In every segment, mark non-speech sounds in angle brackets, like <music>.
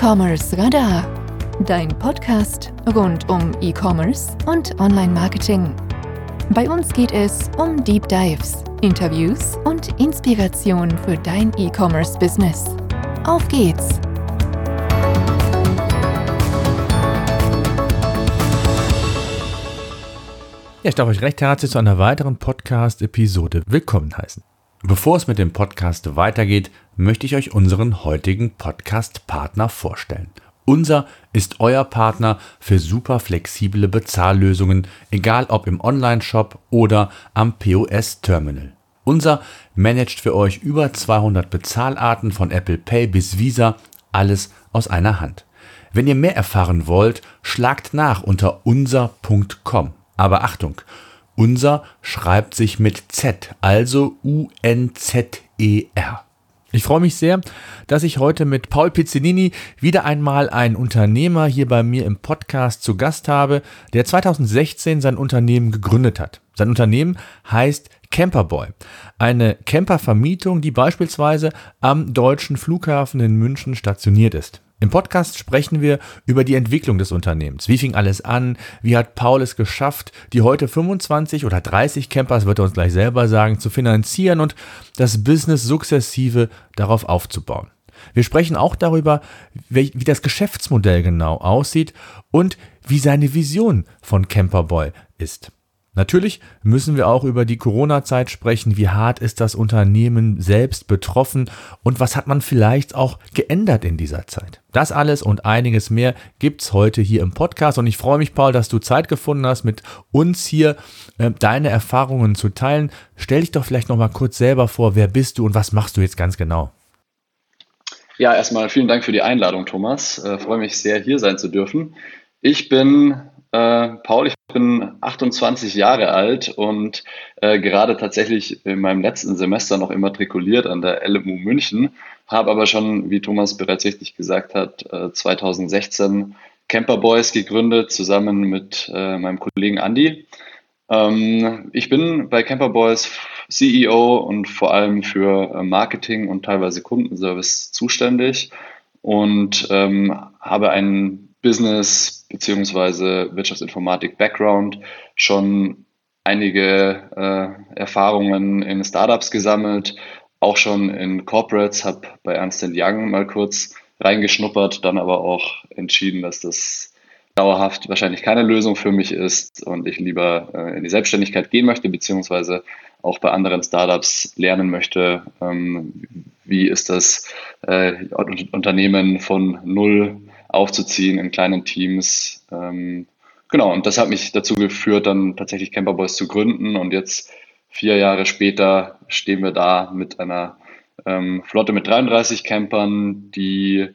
E-Commerce Radar, dein Podcast rund um E-Commerce und Online-Marketing. Bei uns geht es um Deep Dives, Interviews und Inspiration für dein E-Commerce-Business. Auf geht's! Ja, ich darf euch recht herzlich zu einer weiteren Podcast-Episode willkommen heißen. Bevor es mit dem Podcast weitergeht, möchte ich euch unseren heutigen Podcast-Partner vorstellen. Unser ist euer Partner für super flexible Bezahllösungen, egal ob im Online-Shop oder am POS-Terminal. Unser managt für euch über 200 Bezahlarten von Apple Pay bis Visa, alles aus einer Hand. Wenn ihr mehr erfahren wollt, schlagt nach unter unser.com. Aber Achtung, unser schreibt sich mit Z, also U-N-Z-E-R. Ich freue mich sehr, dass ich heute mit Paul Pizzinini wieder einmal einen Unternehmer hier bei mir im Podcast zu Gast habe, der 2016 sein Unternehmen gegründet hat. Sein Unternehmen heißt Camperboy, eine Campervermietung, die beispielsweise am deutschen Flughafen in München stationiert ist. Im Podcast sprechen wir über die Entwicklung des Unternehmens. Wie fing alles an? Wie hat Paul es geschafft, die heute 25 oder 30 Campers, wird er uns gleich selber sagen, zu finanzieren und das Business sukzessive darauf aufzubauen? Wir sprechen auch darüber, wie, das Geschäftsmodell genau aussieht und wie seine Vision von Camperboy ist. Natürlich müssen wir auch über die Corona-Zeit sprechen. Wie hart ist das Unternehmen selbst betroffen und was hat man vielleicht auch geändert in dieser Zeit? Das alles und einiges mehr gibt's heute hier im Podcast und ich freue mich, Paul, dass du Zeit gefunden hast, mit uns hier äh, deine Erfahrungen zu teilen. Stell dich doch vielleicht noch mal kurz selber vor, wer bist du und was machst du jetzt ganz genau? Ja, erstmal vielen Dank für die Einladung, Thomas. Äh, freue mich sehr, hier sein zu dürfen. Ich bin äh, Paul, ich bin 28 Jahre alt und äh, gerade tatsächlich in meinem letzten Semester noch immatrikuliert an der LMU München, habe aber schon, wie Thomas bereits richtig gesagt hat, äh, 2016 Camper Boys gegründet, zusammen mit äh, meinem Kollegen Andy. Ähm, ich bin bei Camper Boys CEO und vor allem für äh, Marketing und teilweise Kundenservice zuständig und ähm, habe einen Business beziehungsweise Wirtschaftsinformatik-Background schon einige äh, Erfahrungen in Startups gesammelt, auch schon in Corporates, habe bei Ernst Young mal kurz reingeschnuppert, dann aber auch entschieden, dass das dauerhaft wahrscheinlich keine Lösung für mich ist und ich lieber äh, in die Selbstständigkeit gehen möchte, beziehungsweise auch bei anderen Startups lernen möchte, ähm, wie ist das äh, Unternehmen von null aufzuziehen in kleinen Teams. Ähm, genau, und das hat mich dazu geführt, dann tatsächlich Camperboys zu gründen. Und jetzt, vier Jahre später, stehen wir da mit einer ähm, Flotte mit 33 Campern, die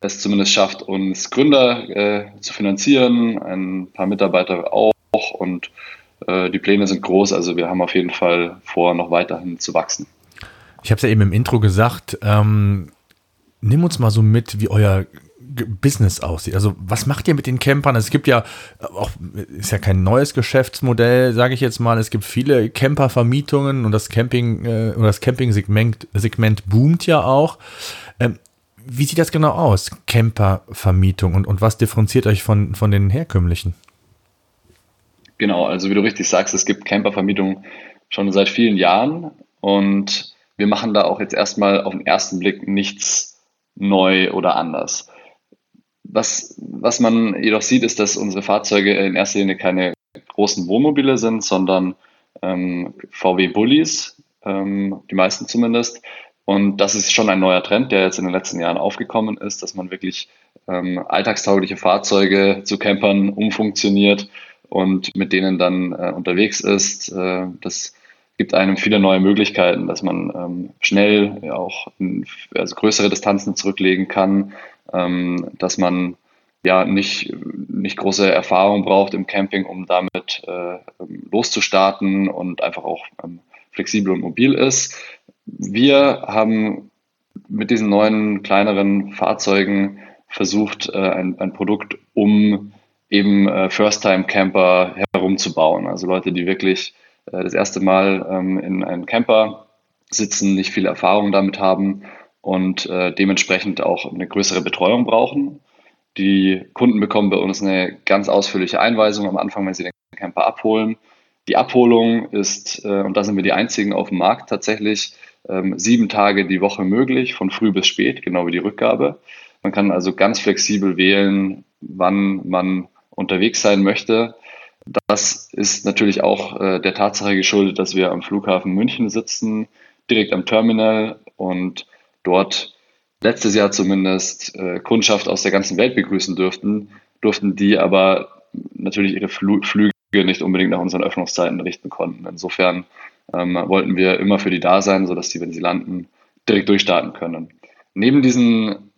es zumindest schafft, uns Gründer äh, zu finanzieren, ein paar Mitarbeiter auch und äh, die Pläne sind groß. Also wir haben auf jeden Fall vor, noch weiterhin zu wachsen. Ich habe es ja eben im Intro gesagt. Ähm, nimm uns mal so mit, wie euer Business aussieht. Also was macht ihr mit den Campern? Es gibt ja auch, ist ja kein neues Geschäftsmodell, sage ich jetzt mal. Es gibt viele Campervermietungen und das Camping äh, oder das Camping-Segment Segment boomt ja auch. Ähm, wie sieht das genau aus, Campervermietung und, und was differenziert euch von, von den herkömmlichen? Genau, also wie du richtig sagst, es gibt Campervermietung schon seit vielen Jahren und wir machen da auch jetzt erstmal auf den ersten Blick nichts neu oder anders. Was, was man jedoch sieht, ist, dass unsere Fahrzeuge in erster Linie keine großen Wohnmobile sind, sondern ähm, VW Bullies, ähm, die meisten zumindest. Und das ist schon ein neuer Trend, der jetzt in den letzten Jahren aufgekommen ist, dass man wirklich ähm, alltagstaugliche Fahrzeuge zu Campern umfunktioniert und mit denen dann äh, unterwegs ist. Äh, das gibt einem viele neue Möglichkeiten, dass man ähm, schnell auch in, also größere Distanzen zurücklegen kann, ähm, dass man ja nicht, nicht große Erfahrung braucht im Camping, um damit äh, loszustarten und einfach auch ähm, flexibel und mobil ist. Wir haben mit diesen neuen kleineren Fahrzeugen versucht, äh, ein, ein Produkt um eben äh, First-Time-Camper herumzubauen. Also Leute, die wirklich äh, das erste Mal ähm, in einem Camper sitzen, nicht viel Erfahrung damit haben und äh, dementsprechend auch eine größere Betreuung brauchen. Die Kunden bekommen bei uns eine ganz ausführliche Einweisung am Anfang, wenn sie den Camper abholen. Die Abholung ist, äh, und da sind wir die einzigen auf dem Markt tatsächlich, ähm, sieben Tage die Woche möglich, von früh bis spät, genau wie die Rückgabe. Man kann also ganz flexibel wählen, wann man unterwegs sein möchte. Das ist natürlich auch äh, der Tatsache geschuldet, dass wir am Flughafen München sitzen, direkt am Terminal und dort letztes Jahr zumindest äh, Kundschaft aus der ganzen Welt begrüßen dürften, durften die aber natürlich ihre Fl Flüge nicht unbedingt nach unseren Öffnungszeiten richten konnten. Insofern ähm, wollten wir immer für die da sein, sodass die, wenn sie landen, direkt durchstarten können. Neben diesen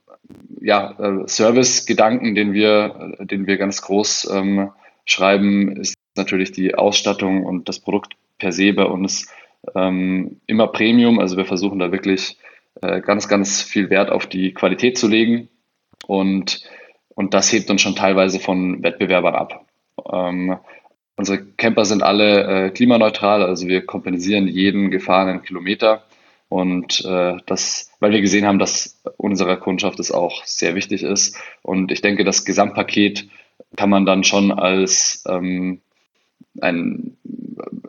ja, äh, Service-Gedanken, den wir, den wir ganz groß ähm, schreiben, ist natürlich die Ausstattung und das Produkt per se bei uns ähm, immer Premium. Also wir versuchen da wirklich äh, ganz, ganz viel Wert auf die Qualität zu legen und, und das hebt uns schon teilweise von Wettbewerbern ab. Ähm, unsere Camper sind alle äh, klimaneutral, also wir kompensieren jeden gefahrenen Kilometer und äh, das, weil wir gesehen haben, dass unserer Kundschaft es auch sehr wichtig ist. Und ich denke, das Gesamtpaket kann man dann schon als ähm, ein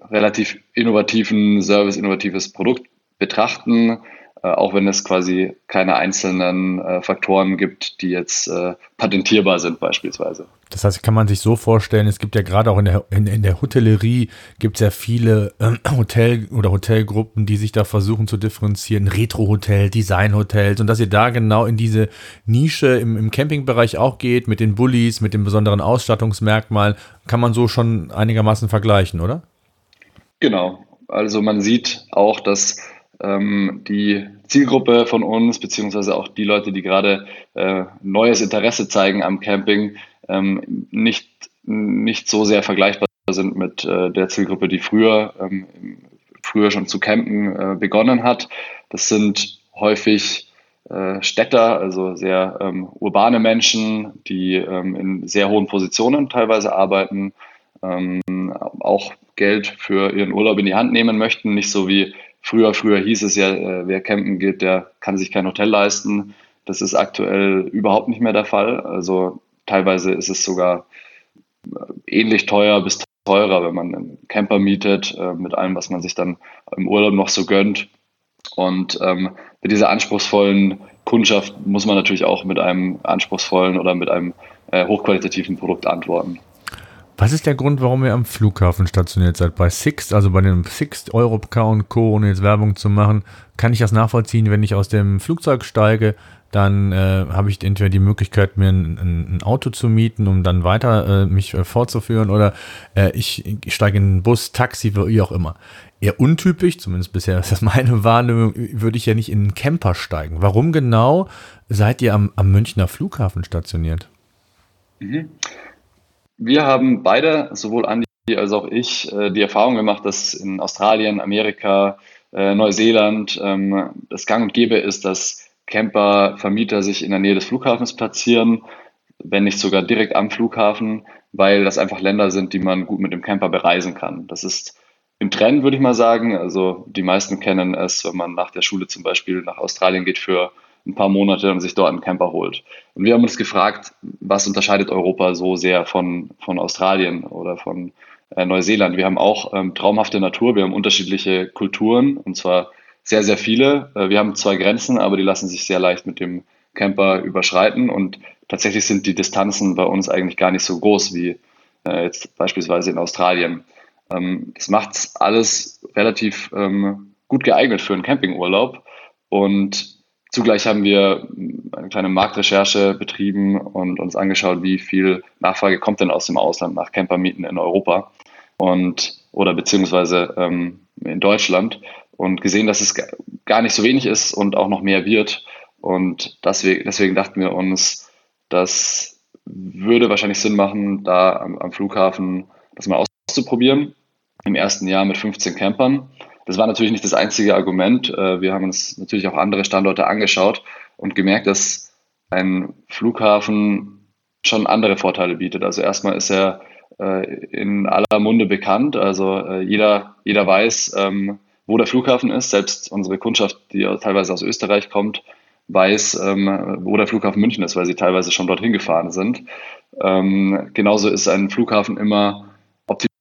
relativ innovativen Service, innovatives Produkt betrachten, auch wenn es quasi keine einzelnen äh, Faktoren gibt, die jetzt äh, patentierbar sind beispielsweise. Das heißt, kann man sich so vorstellen, es gibt ja gerade auch in der, in, in der Hotellerie gibt es ja viele ähm, Hotel- oder Hotelgruppen, die sich da versuchen zu differenzieren, Retro-Hotel, Design-Hotels und dass ihr da genau in diese Nische im, im Campingbereich auch geht, mit den Bullies, mit den besonderen Ausstattungsmerkmalen, kann man so schon einigermaßen vergleichen, oder? Genau. Also man sieht auch, dass ähm, die Zielgruppe von uns, beziehungsweise auch die Leute, die gerade äh, neues Interesse zeigen am Camping, ähm, nicht, nicht so sehr vergleichbar sind mit äh, der Zielgruppe, die früher, ähm, früher schon zu campen äh, begonnen hat. Das sind häufig äh, Städter, also sehr ähm, urbane Menschen, die ähm, in sehr hohen Positionen teilweise arbeiten, ähm, auch Geld für ihren Urlaub in die Hand nehmen möchten, nicht so wie Früher, früher hieß es ja, äh, wer campen geht, der kann sich kein Hotel leisten. Das ist aktuell überhaupt nicht mehr der Fall. Also teilweise ist es sogar äh, ähnlich teuer bis teurer, wenn man einen Camper mietet, äh, mit allem, was man sich dann im Urlaub noch so gönnt. Und ähm, mit dieser anspruchsvollen Kundschaft muss man natürlich auch mit einem anspruchsvollen oder mit einem äh, hochqualitativen Produkt antworten. Was ist der Grund, warum ihr am Flughafen stationiert seid? Bei Sixt, also bei dem Sixt, Europcar und Co., ohne jetzt Werbung zu machen, kann ich das nachvollziehen, wenn ich aus dem Flugzeug steige, dann äh, habe ich entweder die Möglichkeit, mir ein, ein, Auto zu mieten, um dann weiter äh, mich äh, fortzuführen, oder äh, ich, ich steige in einen Bus, Taxi, wie auch immer. Eher untypisch, zumindest bisher ist das meine Wahrnehmung, würde ich ja nicht in einen Camper steigen. Warum genau seid ihr am, am Münchner Flughafen stationiert? Mhm. Wir haben beide, sowohl Andi als auch ich, äh, die Erfahrung gemacht, dass in Australien, Amerika, äh, Neuseeland ähm, das Gang und Gäbe ist, dass Camper-Vermieter sich in der Nähe des Flughafens platzieren, wenn nicht sogar direkt am Flughafen, weil das einfach Länder sind, die man gut mit dem Camper bereisen kann. Das ist im Trend, würde ich mal sagen. Also die meisten kennen es, wenn man nach der Schule zum Beispiel nach Australien geht für ein paar Monate und sich dort einen Camper holt. Und wir haben uns gefragt, was unterscheidet Europa so sehr von, von Australien oder von äh, Neuseeland? Wir haben auch ähm, traumhafte Natur, wir haben unterschiedliche Kulturen und zwar sehr, sehr viele. Äh, wir haben zwei Grenzen, aber die lassen sich sehr leicht mit dem Camper überschreiten und tatsächlich sind die Distanzen bei uns eigentlich gar nicht so groß wie äh, jetzt beispielsweise in Australien. Ähm, das macht alles relativ ähm, gut geeignet für einen Campingurlaub und Zugleich haben wir eine kleine Marktrecherche betrieben und uns angeschaut, wie viel Nachfrage kommt denn aus dem Ausland nach Campermieten in Europa und oder beziehungsweise ähm, in Deutschland und gesehen, dass es gar nicht so wenig ist und auch noch mehr wird. Und deswegen, deswegen dachten wir uns, das würde wahrscheinlich Sinn machen, da am, am Flughafen das mal auszuprobieren. Im ersten Jahr mit 15 Campern das war natürlich nicht das einzige Argument. Äh, wir haben uns natürlich auch andere Standorte angeschaut und gemerkt, dass ein Flughafen schon andere Vorteile bietet. Also erstmal ist er äh, in aller Munde bekannt. Also äh, jeder, jeder weiß, ähm, wo der Flughafen ist. Selbst unsere Kundschaft, die teilweise aus Österreich kommt, weiß, ähm, wo der Flughafen München ist, weil sie teilweise schon dorthin gefahren sind. Ähm, genauso ist ein Flughafen immer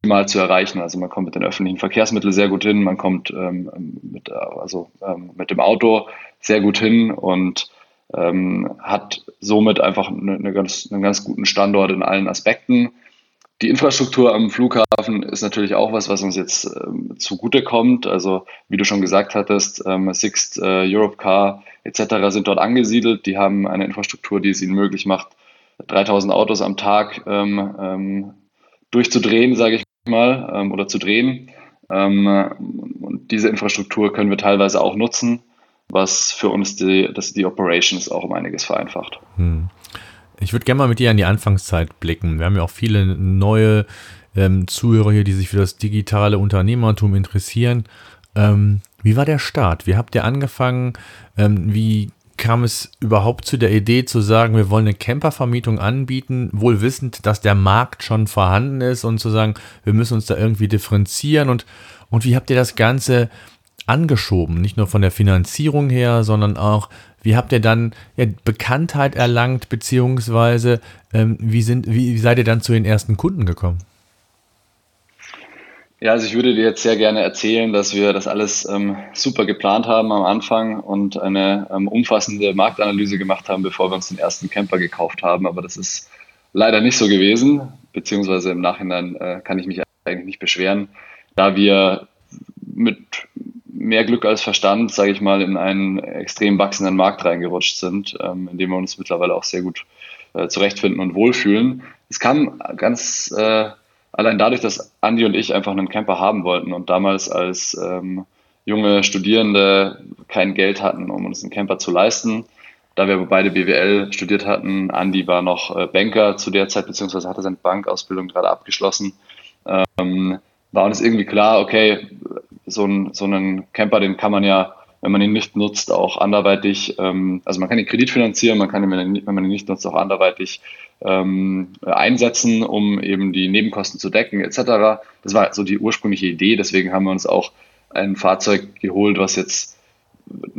optimal zu erreichen. Also man kommt mit den öffentlichen Verkehrsmitteln sehr gut hin, man kommt ähm, mit, also, ähm, mit dem Auto sehr gut hin und ähm, hat somit einfach eine, eine ganz, einen ganz guten Standort in allen Aspekten. Die Infrastruktur am Flughafen ist natürlich auch was, was uns jetzt ähm, zugute. Also wie du schon gesagt hattest, ähm, Sixt, äh, Europcar etc. sind dort angesiedelt. Die haben eine Infrastruktur, die es ihnen möglich macht, 3000 Autos am Tag ähm, ähm, durchzudrehen, sage ich mal, ähm, oder zu drehen. Ähm, und diese Infrastruktur können wir teilweise auch nutzen, was für uns die, das die Operations auch um einiges vereinfacht. Hm. Ich würde gerne mal mit dir an die Anfangszeit blicken. Wir haben ja auch viele neue ähm, Zuhörer hier, die sich für das digitale Unternehmertum interessieren. Ähm, wie war der Start? Wie habt ihr angefangen? Ähm, wie kam es überhaupt zu der Idee zu sagen, wir wollen eine Campervermietung anbieten, wohl wissend, dass der Markt schon vorhanden ist und zu sagen, wir müssen uns da irgendwie differenzieren und, und wie habt ihr das Ganze angeschoben? Nicht nur von der Finanzierung her, sondern auch wie habt ihr dann ja, Bekanntheit erlangt, beziehungsweise ähm, wie, sind, wie, wie seid ihr dann zu den ersten Kunden gekommen? Ja, also ich würde dir jetzt sehr gerne erzählen, dass wir das alles ähm, super geplant haben am Anfang und eine ähm, umfassende Marktanalyse gemacht haben, bevor wir uns den ersten Camper gekauft haben. Aber das ist leider nicht so gewesen, beziehungsweise im Nachhinein äh, kann ich mich eigentlich nicht beschweren, da wir mit mehr Glück als Verstand, sage ich mal, in einen extrem wachsenden Markt reingerutscht sind, ähm, in dem wir uns mittlerweile auch sehr gut äh, zurechtfinden und wohlfühlen. Es kam ganz äh, allein dadurch, dass Andi und ich einfach einen Camper haben wollten und damals als ähm, junge Studierende kein Geld hatten, um uns einen Camper zu leisten. Da wir beide BWL studiert hatten, Andi war noch äh, Banker zu der Zeit, beziehungsweise hatte seine Bankausbildung gerade abgeschlossen, ähm, war uns irgendwie klar, okay, so, ein, so einen Camper, den kann man ja, wenn man ihn nicht nutzt, auch anderweitig, ähm, also man kann ihn kreditfinanzieren, man kann ihn, wenn man ihn nicht nutzt, auch anderweitig ähm, einsetzen, um eben die Nebenkosten zu decken, etc. Das war so die ursprüngliche Idee, deswegen haben wir uns auch ein Fahrzeug geholt, was jetzt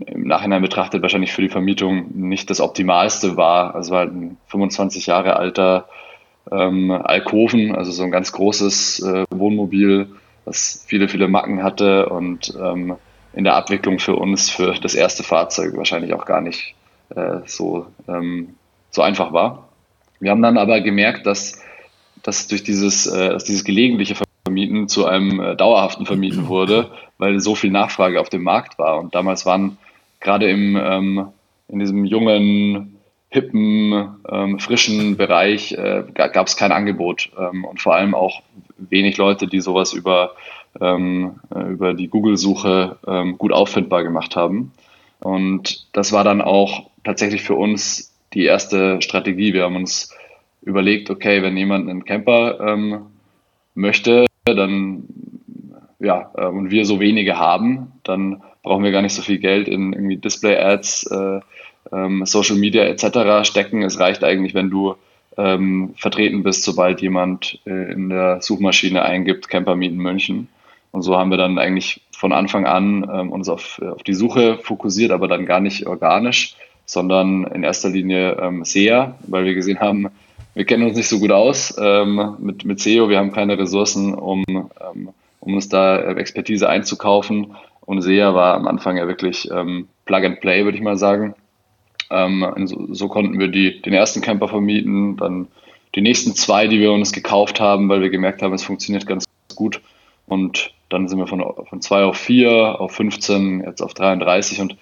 im Nachhinein betrachtet wahrscheinlich für die Vermietung nicht das Optimalste war. Also war halt ein 25 Jahre alter ähm, Alkoven, also so ein ganz großes äh, Wohnmobil, was viele, viele Macken hatte und ähm, in der Abwicklung für uns, für das erste Fahrzeug wahrscheinlich auch gar nicht äh, so, ähm, so einfach war. Wir haben dann aber gemerkt, dass, dass durch dieses, äh, dass dieses gelegentliche Vermieten zu einem äh, dauerhaften Vermieten <clears throat> wurde, weil so viel Nachfrage auf dem Markt war. Und damals waren gerade im, ähm, in diesem jungen, hippen, ähm, frischen Bereich äh, gab es kein Angebot ähm, und vor allem auch wenig Leute, die sowas über, ähm, äh, über die Google-Suche ähm, gut auffindbar gemacht haben. Und das war dann auch tatsächlich für uns die erste Strategie. Wir haben uns überlegt, okay, wenn jemand einen Camper ähm, möchte, dann ja, äh, und wir so wenige haben, dann brauchen wir gar nicht so viel Geld in irgendwie Display-Ads, äh, ähm, Social Media etc. stecken. Es reicht eigentlich, wenn du ähm, vertreten bist, sobald jemand äh, in der Suchmaschine eingibt, Camper mieten München. Und so haben wir dann eigentlich von Anfang an ähm, uns auf, auf die Suche fokussiert, aber dann gar nicht organisch, sondern in erster Linie ähm, SEA, weil wir gesehen haben, wir kennen uns nicht so gut aus ähm, mit, mit SEO, wir haben keine Ressourcen, um, ähm, um uns da Expertise einzukaufen. Und SEA war am Anfang ja wirklich ähm, Plug and Play, würde ich mal sagen. Ähm, so, so, konnten wir die, den ersten Camper vermieten, dann die nächsten zwei, die wir uns gekauft haben, weil wir gemerkt haben, es funktioniert ganz gut. Und dann sind wir von, von zwei auf vier, auf 15, jetzt auf 33 und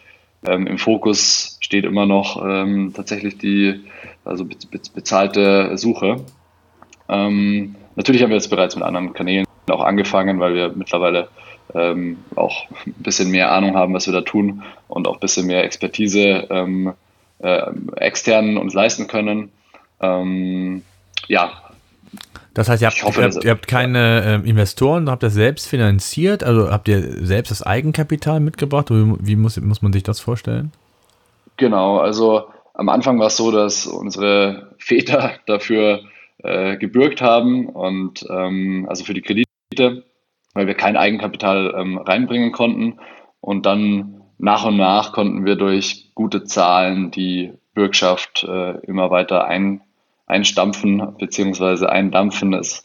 ähm, im Fokus steht immer noch ähm, tatsächlich die also be be bezahlte Suche. Ähm, natürlich haben wir jetzt bereits mit anderen Kanälen auch angefangen, weil wir mittlerweile ähm, auch ein bisschen mehr Ahnung haben, was wir da tun und auch ein bisschen mehr Expertise ähm, äh, extern uns leisten können. Ähm, ja. Das heißt, ihr habt, hoffe, ihr habt, ihr habt keine äh, Investoren, habt ihr selbst finanziert? Also habt ihr selbst das Eigenkapital mitgebracht? Wie, wie muss, muss man sich das vorstellen? Genau, also am Anfang war es so, dass unsere Väter <laughs> dafür äh, gebürgt haben und ähm, also für die Kredite, weil wir kein Eigenkapital ähm, reinbringen konnten. Und dann nach und nach konnten wir durch gute Zahlen die Bürgschaft äh, immer weiter ein, einstampfen bzw. eindampfen. Es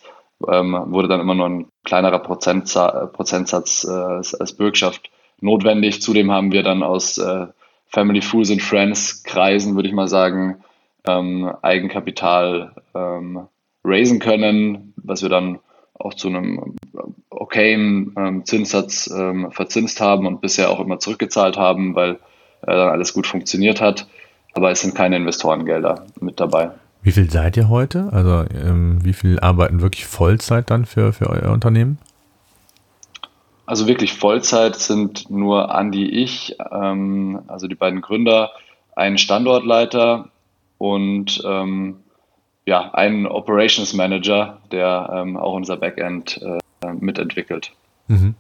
ähm, wurde dann immer nur ein kleinerer Prozentsatz, Prozentsatz äh, als, als Bürgschaft notwendig. Zudem haben wir dann aus äh, Family Fools and Friends Kreisen, würde ich mal sagen, ähm, Eigenkapital ähm, raisen können, was wir dann auch zu einem okayen ähm, Zinssatz ähm, verzinst haben und bisher auch immer zurückgezahlt haben, weil äh, dann alles gut funktioniert hat. Aber es sind keine Investorengelder mit dabei. Wie viel seid ihr heute? Also ähm, wie viel arbeiten wirklich Vollzeit dann für, für euer Unternehmen? Also wirklich Vollzeit sind nur Andi, ich, ähm, also die beiden Gründer, ein Standortleiter und ähm, ja, ein Operations Manager, der ähm, auch unser Backend äh, mitentwickelt. Mhm.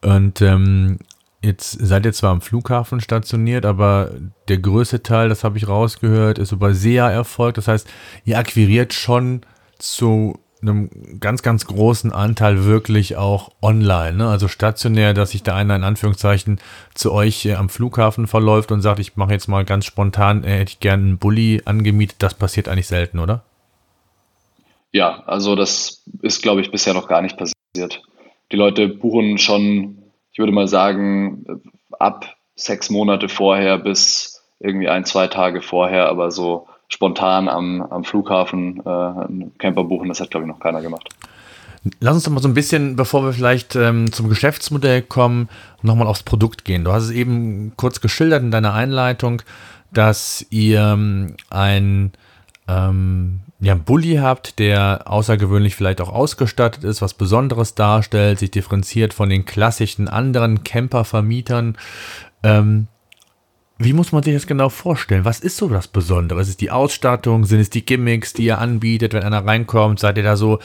Und ähm, jetzt seid ihr zwar am Flughafen stationiert, aber der größte Teil, das habe ich rausgehört, ist über SEA erfolgt. Das heißt, ihr akquiriert schon zu einem ganz, ganz großen Anteil wirklich auch online, ne? also stationär, dass sich da einer in Anführungszeichen zu euch äh, am Flughafen verläuft und sagt, ich mache jetzt mal ganz spontan, äh, hätte ich gerne einen Bulli angemietet. Das passiert eigentlich selten, oder? Ja, also das ist, glaube ich, bisher noch gar nicht passiert. Die Leute buchen schon, ich würde mal sagen, ab sechs Monate vorher bis irgendwie ein, zwei Tage vorher, aber so spontan am, am Flughafen äh, einen Camper buchen, das hat, glaube ich, noch keiner gemacht. Lass uns doch mal so ein bisschen, bevor wir vielleicht ähm, zum Geschäftsmodell kommen, nochmal aufs Produkt gehen. Du hast es eben kurz geschildert in deiner Einleitung, dass ihr ähm, ein ähm, ja, einen Bulli habt, der außergewöhnlich vielleicht auch ausgestattet ist, was Besonderes darstellt, sich differenziert von den klassischen anderen Camper-Vermietern. Ähm, wie muss man sich das genau vorstellen? Was ist so das Besondere? Ist es die Ausstattung? Sind es die Gimmicks, die ihr anbietet, wenn einer reinkommt? Seid ihr da so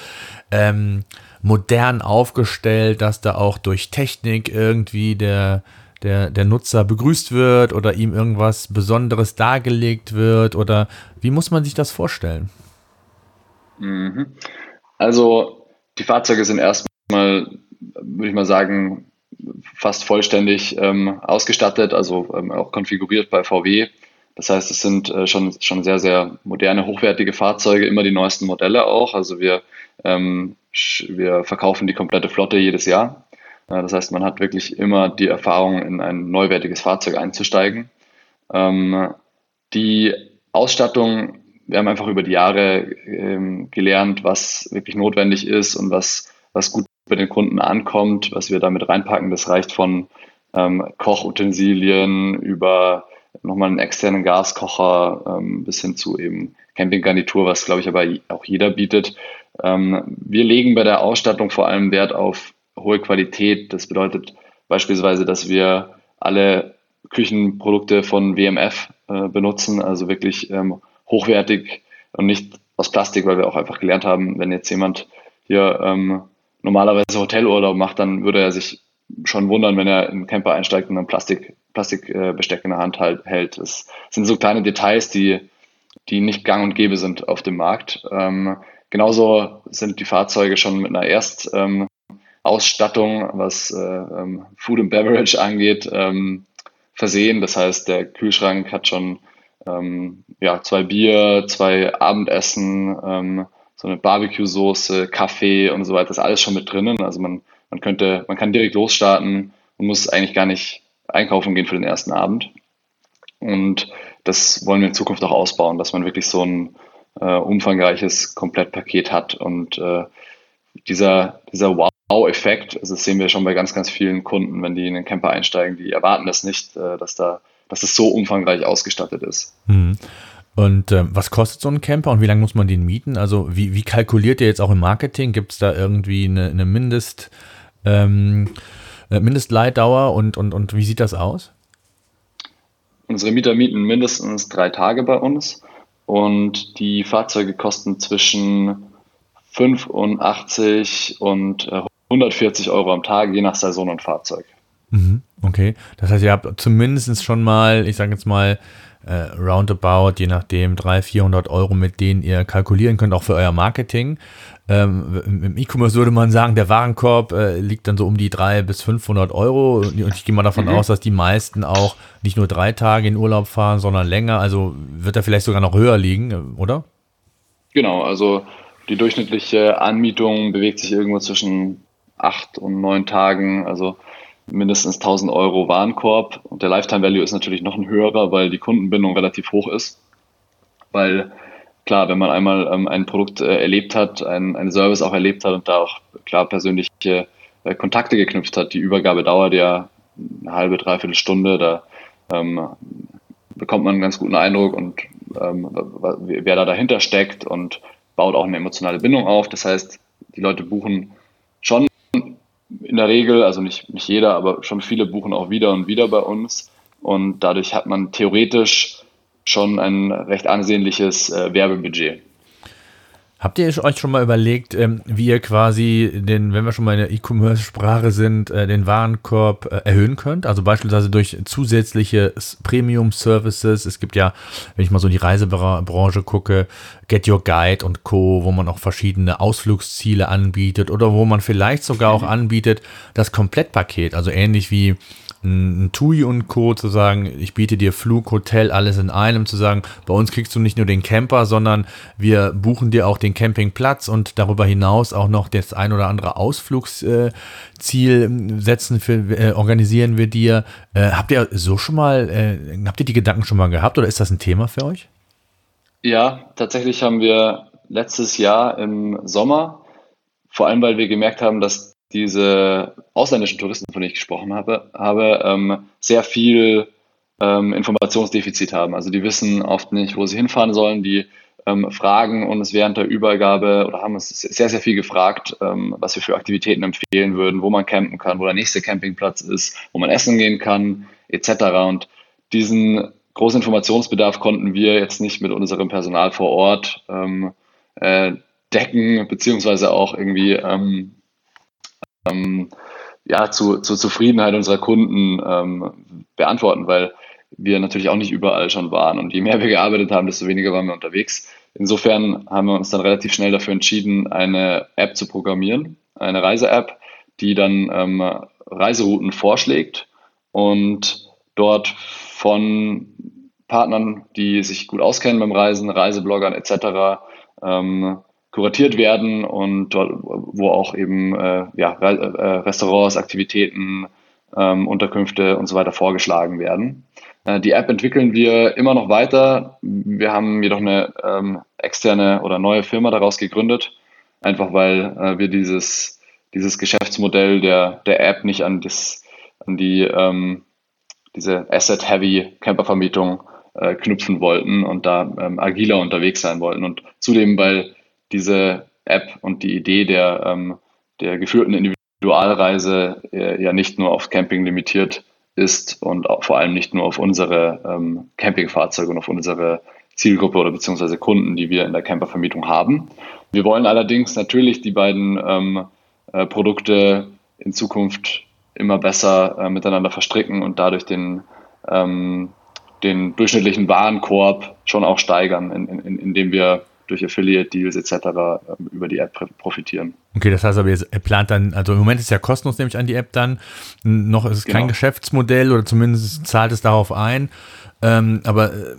ähm, modern aufgestellt, dass da auch durch Technik irgendwie der, der, der Nutzer begrüßt wird oder ihm irgendwas Besonderes dargelegt wird? Oder wie muss man sich das vorstellen? Mhm. Also die Fahrzeuge sind erstmal, würde ich mal sagen, fast vollständig ähm, ausgestattet, also ähm, auch konfiguriert bei VW. Das heißt, es sind äh, schon, schon sehr, sehr moderne, hochwertige Fahrzeuge, immer die neuesten Modelle auch. Also wir, ähm, wir verkaufen die komplette Flotte jedes Jahr. Das heißt, man hat wirklich immer die Erfahrung, in ein neuwertiges Fahrzeug einzusteigen. Ähm, die Ausstattung, wir haben einfach über die Jahre ähm, gelernt, was wirklich notwendig ist und was, was gut bei den Kunden ankommt, was wir damit reinpacken. Das reicht von ähm, Kochutensilien über nochmal einen externen Gaskocher bis hin zu eben Campinggarnitur, was glaube ich aber auch jeder bietet. Wir legen bei der Ausstattung vor allem Wert auf hohe Qualität. Das bedeutet beispielsweise, dass wir alle Küchenprodukte von WMF äh, benutzen, also wirklich ähm, hochwertig und nicht aus Plastik, weil wir auch einfach gelernt haben, wenn jetzt jemand hier ähm, normalerweise Hotelurlaub macht, dann würde er sich schon wundern, wenn er in den Camper einsteigt und ein Plastik, Plastikbesteck in der Hand halt, hält. Es sind so kleine Details, die, die nicht gang und gäbe sind auf dem Markt. Ähm, genauso sind die Fahrzeuge schon mit einer Erstausstattung, ähm, was äh, ähm, Food and Beverage angeht, ähm, versehen. Das heißt, der Kühlschrank hat schon ähm, ja, zwei Bier, zwei Abendessen, ähm, so eine Barbecue-Soße, Kaffee und so weiter, ist alles schon mit drinnen. Also man, man könnte, man kann direkt losstarten und muss eigentlich gar nicht einkaufen gehen für den ersten Abend. Und das wollen wir in Zukunft auch ausbauen, dass man wirklich so ein äh, umfangreiches Komplettpaket hat. Und äh, dieser, dieser Wow-Effekt, also das sehen wir schon bei ganz, ganz vielen Kunden, wenn die in den Camper einsteigen, die erwarten das nicht, äh, dass da, dass es so umfangreich ausgestattet ist. Mhm. Und äh, was kostet so ein Camper und wie lange muss man den mieten? Also wie, wie kalkuliert ihr jetzt auch im Marketing? Gibt es da irgendwie eine, eine Mindest, ähm, äh, Mindestleitdauer und, und, und wie sieht das aus? Unsere Mieter mieten mindestens drei Tage bei uns und die Fahrzeuge kosten zwischen 85 und 140 äh, Euro am Tag, je nach Saison und Fahrzeug. Mhm, okay, das heißt, ihr habt zumindest schon mal, ich sage jetzt mal, äh, roundabout, je nachdem, 300, 400 Euro, mit denen ihr kalkulieren könnt, auch für euer Marketing. Ähm, Im E-Commerce würde man sagen, der Warenkorb äh, liegt dann so um die 300 bis 500 Euro. Und ich gehe mal davon mhm. aus, dass die meisten auch nicht nur drei Tage in Urlaub fahren, sondern länger. Also wird er vielleicht sogar noch höher liegen, oder? Genau, also die durchschnittliche Anmietung bewegt sich irgendwo zwischen acht und neun Tagen. Also mindestens 1000 Euro Warenkorb. Und der Lifetime Value ist natürlich noch ein höherer, weil die Kundenbindung relativ hoch ist. Weil klar, wenn man einmal ähm, ein Produkt äh, erlebt hat, ein, einen Service auch erlebt hat und da auch klar persönliche äh, Kontakte geknüpft hat, die Übergabe dauert ja eine halbe, dreiviertel Stunde, da ähm, bekommt man einen ganz guten Eindruck und ähm, wer da dahinter steckt und baut auch eine emotionale Bindung auf. Das heißt, die Leute buchen in der Regel, also nicht, nicht jeder, aber schon viele buchen auch wieder und wieder bei uns. Und dadurch hat man theoretisch schon ein recht ansehnliches äh, Werbebudget. Habt ihr euch schon mal überlegt, ähm, wie ihr quasi den, wenn wir schon mal in der E-Commerce-Sprache sind, äh, den Warenkorb äh, erhöhen könnt? Also beispielsweise durch zusätzliche Premium-Services. Es gibt ja, wenn ich mal so in die Reisebranche gucke, Get Your Guide und Co., wo man auch verschiedene Ausflugsziele anbietet oder wo man vielleicht sogar auch anbietet, das Komplettpaket, also ähnlich wie ein TUI und Co. zu sagen, ich biete dir Flug, Hotel, alles in einem, zu sagen, bei uns kriegst du nicht nur den Camper, sondern wir buchen dir auch den Campingplatz und darüber hinaus auch noch das ein oder andere Ausflugsziel äh, setzen, für, äh, organisieren wir dir. Äh, habt ihr so schon mal, äh, habt ihr die Gedanken schon mal gehabt oder ist das ein Thema für euch? Ja, tatsächlich haben wir letztes Jahr im Sommer, vor allem weil wir gemerkt haben, dass diese ausländischen Touristen, von denen ich gesprochen habe, habe ähm, sehr viel ähm, Informationsdefizit haben. Also die wissen oft nicht, wo sie hinfahren sollen. Die ähm, fragen uns während der Übergabe oder haben uns sehr, sehr viel gefragt, ähm, was wir für Aktivitäten empfehlen würden, wo man campen kann, wo der nächste Campingplatz ist, wo man essen gehen kann, etc. Und diesen großen Informationsbedarf konnten wir jetzt nicht mit unserem Personal vor Ort ähm, äh, decken, beziehungsweise auch irgendwie ähm, ja, zu, zur Zufriedenheit unserer Kunden ähm, beantworten, weil wir natürlich auch nicht überall schon waren. Und je mehr wir gearbeitet haben, desto weniger waren wir unterwegs. Insofern haben wir uns dann relativ schnell dafür entschieden, eine App zu programmieren, eine Reise-App, die dann ähm, Reiserouten vorschlägt und dort von Partnern, die sich gut auskennen beim Reisen, Reisebloggern etc., ähm, kuratiert werden und dort, wo auch eben äh, ja, äh, Restaurants, Aktivitäten, ähm, Unterkünfte und so weiter vorgeschlagen werden. Äh, die App entwickeln wir immer noch weiter. Wir haben jedoch eine ähm, externe oder neue Firma daraus gegründet, einfach weil äh, wir dieses, dieses Geschäftsmodell der, der App nicht an, das, an die ähm, diese Asset-Heavy Campervermietung äh, knüpfen wollten und da ähm, agiler unterwegs sein wollten. Und zudem, weil diese App und die Idee der, ähm, der geführten Individualreise äh, ja nicht nur auf Camping limitiert ist und vor allem nicht nur auf unsere ähm, Campingfahrzeuge und auf unsere Zielgruppe oder beziehungsweise Kunden, die wir in der Campervermietung haben. Wir wollen allerdings natürlich die beiden ähm, äh, Produkte in Zukunft immer besser äh, miteinander verstricken und dadurch den, ähm, den durchschnittlichen Warenkorb schon auch steigern, in, in, indem wir durch Affiliate-Deals etc. Ähm, über die App profitieren. Okay, das heißt aber, ihr plant dann, also im Moment ist ja kostenlos, nehme ich an die App dann. Noch ist es genau. kein Geschäftsmodell oder zumindest zahlt es darauf ein. Ähm, aber äh,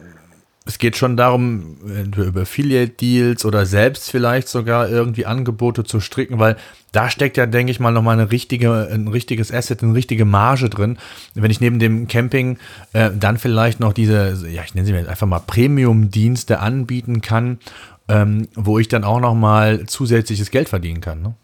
es geht schon darum, über Affiliate-Deals oder selbst vielleicht sogar irgendwie Angebote zu stricken, weil da steckt ja, denke ich mal, nochmal eine richtige, ein richtiges Asset, eine richtige Marge drin. Wenn ich neben dem Camping äh, dann vielleicht noch diese, ja, ich nenne sie mir einfach mal Premium-Dienste anbieten kann ähm, wo ich dann auch nochmal zusätzliches Geld verdienen kann. Ne?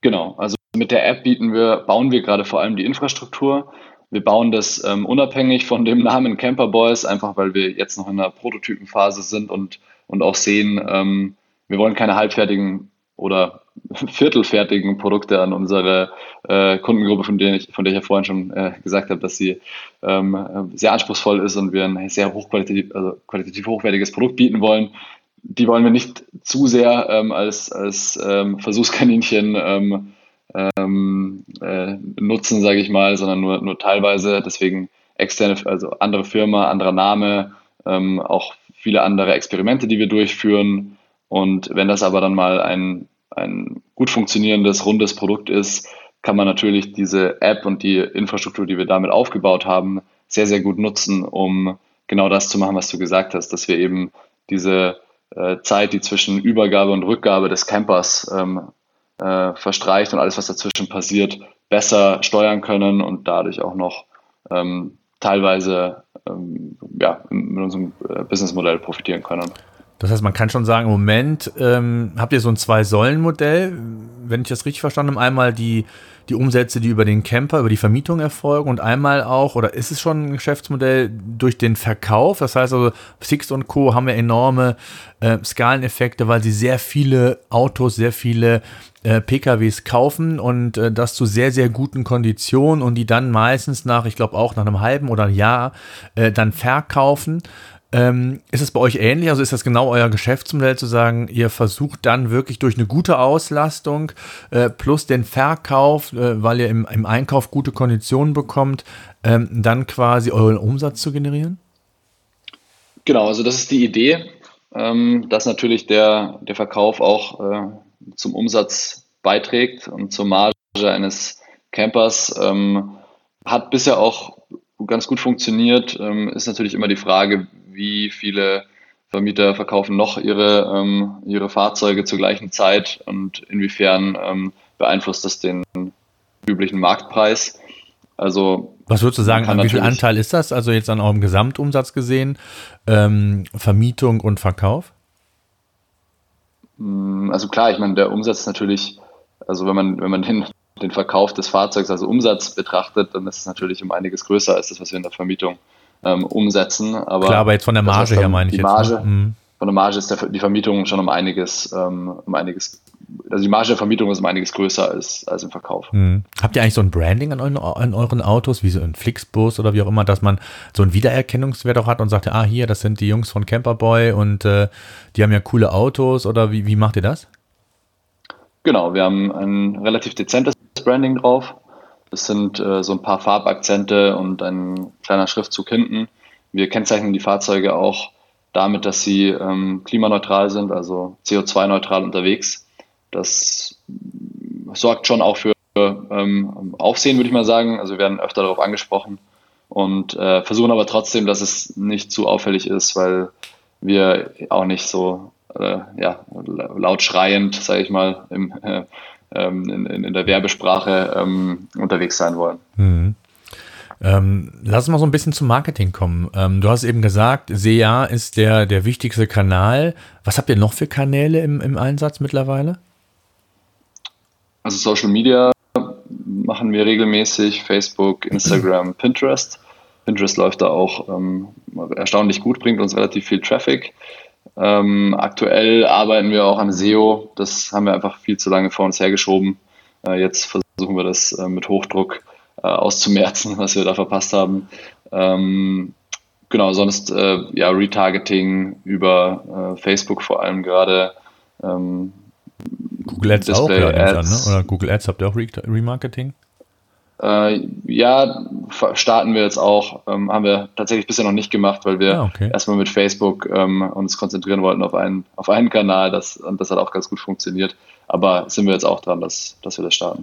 Genau, also mit der App bieten wir, bauen wir gerade vor allem die Infrastruktur. Wir bauen das ähm, unabhängig von dem Namen Camper Boys, einfach weil wir jetzt noch in der Prototypenphase sind und, und auch sehen, ähm, wir wollen keine halbfertigen oder <laughs> viertelfertigen Produkte an unsere äh, Kundengruppe, von der, ich, von der ich ja vorhin schon äh, gesagt habe, dass sie ähm, sehr anspruchsvoll ist und wir ein sehr hochqualitativ, also qualitativ hochwertiges Produkt bieten wollen die wollen wir nicht zu sehr ähm, als, als ähm, Versuchskaninchen ähm, ähm, äh, nutzen, sage ich mal, sondern nur, nur teilweise. Deswegen externe, also andere Firma, anderer Name, ähm, auch viele andere Experimente, die wir durchführen. Und wenn das aber dann mal ein, ein gut funktionierendes, rundes Produkt ist, kann man natürlich diese App und die Infrastruktur, die wir damit aufgebaut haben, sehr, sehr gut nutzen, um genau das zu machen, was du gesagt hast, dass wir eben diese äh, Zeit, die zwischen Übergabe und Rückgabe des Campers ähm, äh, verstreicht und alles, was dazwischen passiert, besser steuern können und dadurch auch noch ähm, teilweise ähm, ja, mit unserem äh, Businessmodell profitieren können. Das heißt, man kann schon sagen, im Moment ähm, habt ihr so ein Zwei-Säulen-Modell, wenn ich das richtig verstanden habe. Einmal die, die Umsätze, die über den Camper, über die Vermietung erfolgen und einmal auch, oder ist es schon ein Geschäftsmodell durch den Verkauf? Das heißt also, Six und Co. haben ja enorme äh, Skaleneffekte, weil sie sehr viele Autos, sehr viele äh, PKWs kaufen und äh, das zu sehr, sehr guten Konditionen und die dann meistens nach, ich glaube auch nach einem halben oder Jahr, äh, dann verkaufen. Ähm, ist es bei euch ähnlich? Also ist das genau euer Geschäftsmodell zu sagen, ihr versucht dann wirklich durch eine gute Auslastung äh, plus den Verkauf, äh, weil ihr im, im, Einkauf gute Konditionen bekommt, ähm, dann quasi euren Umsatz zu generieren? Genau, also das ist die Idee, ähm, dass natürlich der, der Verkauf auch äh, zum Umsatz beiträgt und zur Marge eines Campers. Ähm, hat bisher auch ganz gut funktioniert. Ähm, ist natürlich immer die Frage, wie viele Vermieter verkaufen noch ihre, ähm, ihre Fahrzeuge zur gleichen Zeit und inwiefern ähm, beeinflusst das den üblichen Marktpreis. Also was würdest du sagen, wie viel Anteil ist das? Also jetzt an eurem Gesamtumsatz gesehen, ähm, Vermietung und Verkauf? Mm, also klar, ich meine, der Umsatz ist natürlich, also wenn man, wenn man den, den Verkauf des Fahrzeugs als Umsatz betrachtet, dann ist es natürlich um einiges größer als das, was wir in der Vermietung ähm, umsetzen. Aber Klar, aber jetzt von der Marge her meine ich die jetzt. Marge, ne? Mhm. Von der Marge ist der, die Vermietung schon um einiges, ähm, um einiges, also die Marge der Vermietung ist um einiges größer als, als im Verkauf. Mhm. Habt ihr eigentlich so ein Branding an euren, an euren Autos, wie so ein Flixbus oder wie auch immer, dass man so einen Wiedererkennungswert auch hat und sagt, ah, hier, das sind die Jungs von Camperboy und äh, die haben ja coole Autos oder wie, wie macht ihr das? Genau, wir haben ein relativ dezentes Branding drauf. Das sind äh, so ein paar Farbakzente und ein kleiner Schriftzug hinten. Wir kennzeichnen die Fahrzeuge auch damit, dass sie ähm, klimaneutral sind, also CO2-neutral unterwegs. Das sorgt schon auch für ähm, Aufsehen, würde ich mal sagen. Also wir werden öfter darauf angesprochen und äh, versuchen aber trotzdem, dass es nicht zu auffällig ist, weil wir auch nicht so äh, ja, laut schreiend, sage ich mal, im, äh, in, in, der Werbesprache ähm, unterwegs sein wollen. Mhm. Ähm, lass uns mal so ein bisschen zum Marketing kommen. Ähm, du hast eben gesagt, SEA ist der, der wichtigste Kanal. Was habt ihr noch für Kanäle im, im Einsatz mittlerweile? Also Social Media machen wir regelmäßig, Facebook, Instagram, <clears throat> Pinterest. Pinterest läuft da auch ähm, erstaunlich gut, bringt uns relativ viel Traffic. Ähm, aktuell arbeiten wir auch am SEO. Das haben wir einfach viel zu lange vor uns hergeschoben. Äh, jetzt versuchen wir das äh, mit Hochdruck äh, auszumerzen, <laughs> was wir da verpasst haben. Ähm, genau, sonst äh, ja Retargeting über äh, Facebook vor allem gerade. Ähm, Google Ads Display auch, ja, Ads. An, ne? Oder Google Ads habt ihr auch Remarketing? Äh, ja, starten wir jetzt auch. Ähm, haben wir tatsächlich bisher noch nicht gemacht, weil wir ah, okay. erstmal mit Facebook ähm, uns konzentrieren wollten auf einen, auf einen Kanal. Das, und das hat auch ganz gut funktioniert. Aber sind wir jetzt auch dran, dass, dass wir das starten.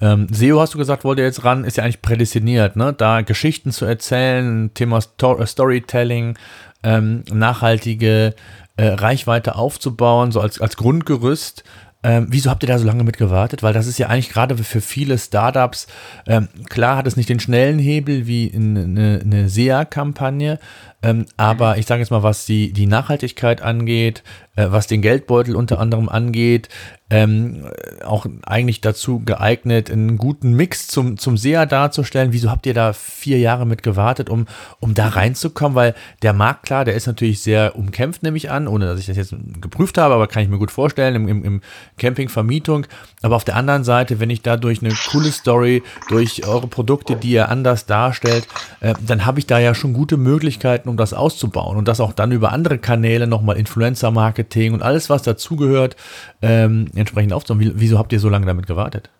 Ähm, SEO hast du gesagt, wollt ihr jetzt ran, ist ja eigentlich prädestiniert, ne? Da Geschichten zu erzählen, Thema Sto äh, Storytelling, ähm, nachhaltige äh, Reichweite aufzubauen, so als, als Grundgerüst. Ähm, wieso habt ihr da so lange mit gewartet? Weil das ist ja eigentlich gerade für viele Startups, ähm, klar hat es nicht den schnellen Hebel wie eine, eine SEA-Kampagne, ähm, aber ich sage jetzt mal, was die, die Nachhaltigkeit angeht, was den Geldbeutel unter anderem angeht, ähm, auch eigentlich dazu geeignet, einen guten Mix zum, zum SEA darzustellen. Wieso habt ihr da vier Jahre mit gewartet, um, um da reinzukommen? Weil der Markt, klar, der ist natürlich sehr umkämpft, nehme ich an, ohne dass ich das jetzt geprüft habe, aber kann ich mir gut vorstellen, im, im, im Camping-Vermietung. Aber auf der anderen Seite, wenn ich da durch eine coole Story, durch eure Produkte, die ihr anders darstellt, äh, dann habe ich da ja schon gute Möglichkeiten, um das auszubauen und das auch dann über andere Kanäle nochmal Influencer-Marketing und alles, was dazugehört, ähm, entsprechend aufzubauen. Wieso habt ihr so lange damit gewartet?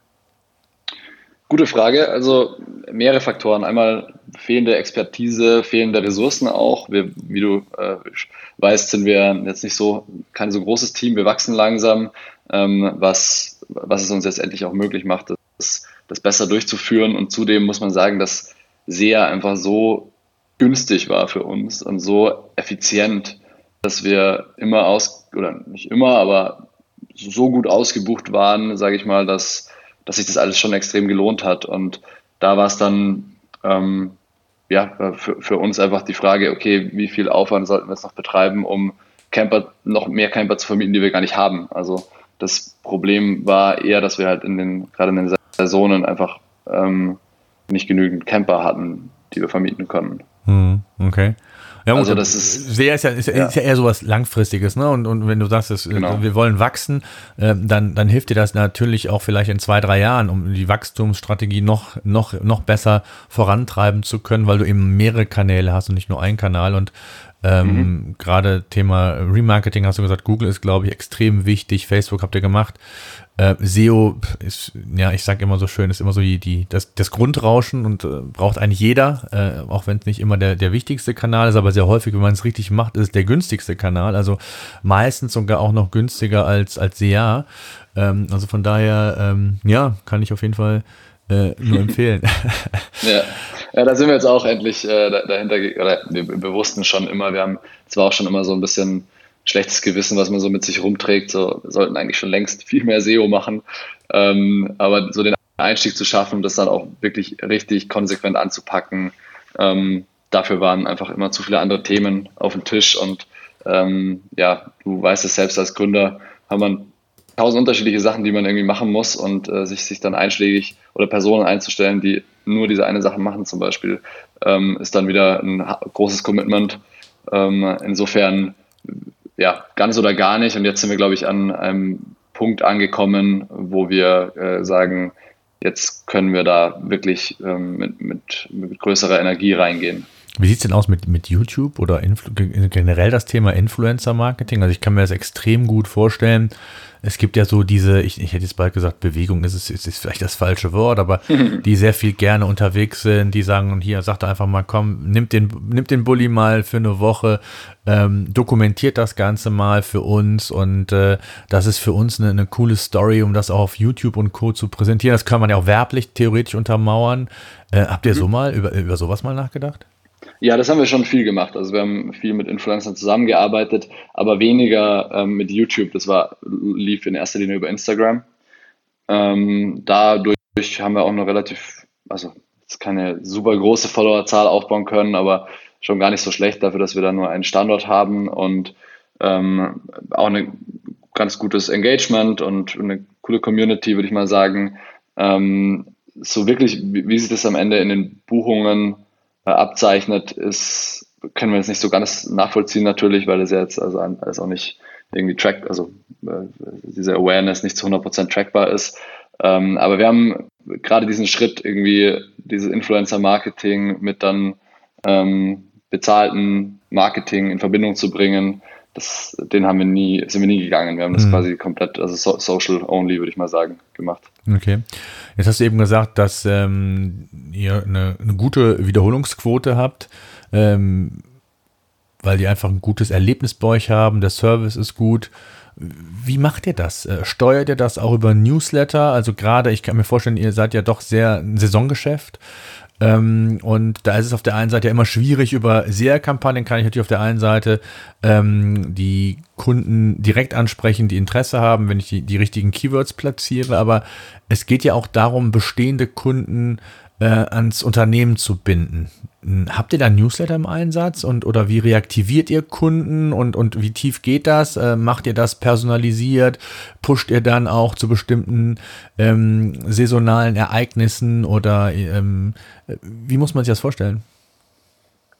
Gute Frage. Also mehrere Faktoren. Einmal fehlende Expertise, fehlende Ressourcen auch. Wir, wie du äh, weißt, sind wir jetzt nicht so kein so großes Team. Wir wachsen langsam, ähm, was, was es uns jetzt endlich auch möglich macht, das, das besser durchzuführen. Und zudem muss man sagen, dass SEA einfach so günstig war für uns und so effizient, dass wir immer aus, oder nicht immer, aber so gut ausgebucht waren, sage ich mal, dass, dass sich das alles schon extrem gelohnt hat. Und da war es dann ähm, ja, für, für uns einfach die Frage, okay, wie viel Aufwand sollten wir jetzt noch betreiben, um Camper, noch mehr Camper zu vermieten, die wir gar nicht haben. Also das Problem war eher, dass wir halt in den, gerade in den Saisonen einfach ähm, nicht genügend Camper hatten, die wir vermieten konnten. Hm, okay. Ja, also das ist sehr ist ja, ist, ja. ist ja eher sowas langfristiges, ne? Und, und wenn du sagst, dass, genau. wir wollen wachsen, äh, dann, dann hilft dir das natürlich auch vielleicht in zwei, drei Jahren, um die Wachstumsstrategie noch, noch, noch besser vorantreiben zu können, weil du eben mehrere Kanäle hast und nicht nur einen Kanal. Und ähm, mhm. Gerade Thema Remarketing hast du gesagt, Google ist, glaube ich, extrem wichtig. Facebook habt ihr gemacht. Äh, SEO ist, ja, ich sage immer so schön, ist immer so die, die, das, das Grundrauschen und äh, braucht eigentlich jeder, äh, auch wenn es nicht immer der, der wichtigste Kanal ist, aber sehr häufig, wenn man es richtig macht, ist es der günstigste Kanal. Also meistens sogar auch noch günstiger als, als SEA. Ähm, also von daher, ähm, ja, kann ich auf jeden Fall äh, nur empfehlen. <laughs> ja. ja, da sind wir jetzt auch endlich äh, dahinter, oder wir, wir wussten schon immer, wir haben zwar auch schon immer so ein bisschen schlechtes Gewissen, was man so mit sich rumträgt. So, wir sollten eigentlich schon längst viel mehr SEO machen. Ähm, aber so den Einstieg zu schaffen, das dann auch wirklich richtig konsequent anzupacken, ähm, dafür waren einfach immer zu viele andere Themen auf dem Tisch. Und ähm, ja, du weißt es selbst als Gründer, haben man tausend unterschiedliche Sachen, die man irgendwie machen muss und äh, sich, sich dann einschlägig oder Personen einzustellen, die nur diese eine Sache machen zum Beispiel, ähm, ist dann wieder ein großes Commitment. Ähm, insofern ja, ganz oder gar nicht. Und jetzt sind wir, glaube ich, an einem Punkt angekommen, wo wir äh, sagen, jetzt können wir da wirklich ähm, mit, mit, mit größerer Energie reingehen. Wie sieht es denn aus mit, mit YouTube oder Influ generell das Thema Influencer-Marketing? Also ich kann mir das extrem gut vorstellen. Es gibt ja so diese, ich, ich hätte jetzt bald gesagt, Bewegung, ist, ist, ist vielleicht das falsche Wort, aber <laughs> die sehr viel gerne unterwegs sind, die sagen, und hier, sagt einfach mal, komm, nimmt den, nimmt den Bulli mal für eine Woche, ähm, dokumentiert das Ganze mal für uns und äh, das ist für uns eine, eine coole Story, um das auch auf YouTube und Co. zu präsentieren. Das kann man ja auch werblich theoretisch untermauern. Äh, habt ihr so mhm. mal über, über sowas mal nachgedacht? Ja, das haben wir schon viel gemacht. Also wir haben viel mit Influencern zusammengearbeitet, aber weniger ähm, mit YouTube. Das war lief in erster Linie über Instagram. Ähm, dadurch haben wir auch noch relativ, also keine super große Followerzahl aufbauen können, aber schon gar nicht so schlecht dafür, dass wir da nur einen Standort haben und ähm, auch ein ganz gutes Engagement und eine coole Community, würde ich mal sagen. Ähm, so wirklich, wie, wie sich das am Ende in den Buchungen abzeichnet, ist, können wir jetzt nicht so ganz nachvollziehen natürlich, weil es ja jetzt also alles auch nicht irgendwie track, also äh, diese Awareness nicht zu 100% trackbar ist. Ähm, aber wir haben gerade diesen Schritt irgendwie, dieses Influencer-Marketing mit dann ähm, bezahlten Marketing in Verbindung zu bringen, das, den haben wir nie, sind wir nie gegangen. Wir haben das mhm. quasi komplett, also so, social only, würde ich mal sagen, gemacht. Okay. Jetzt hast du eben gesagt, dass ähm, ihr eine, eine, gute Wiederholungsquote habt, ähm, weil die einfach ein gutes Erlebnis bei euch haben, der Service ist gut. Wie macht ihr das? Äh, steuert ihr das auch über Newsletter? Also gerade, ich kann mir vorstellen, ihr seid ja doch sehr ein Saisongeschäft. Ähm, und da ist es auf der einen Seite ja immer schwierig, über SEA-Kampagnen kann ich natürlich auf der einen Seite ähm, die Kunden direkt ansprechen, die Interesse haben, wenn ich die, die richtigen Keywords platziere. Aber es geht ja auch darum, bestehende Kunden äh, ans Unternehmen zu binden. Habt ihr da Newsletter im Einsatz und oder wie reaktiviert ihr Kunden und, und wie tief geht das? Äh, macht ihr das personalisiert? Pusht ihr dann auch zu bestimmten ähm, saisonalen Ereignissen oder ähm, wie muss man sich das vorstellen?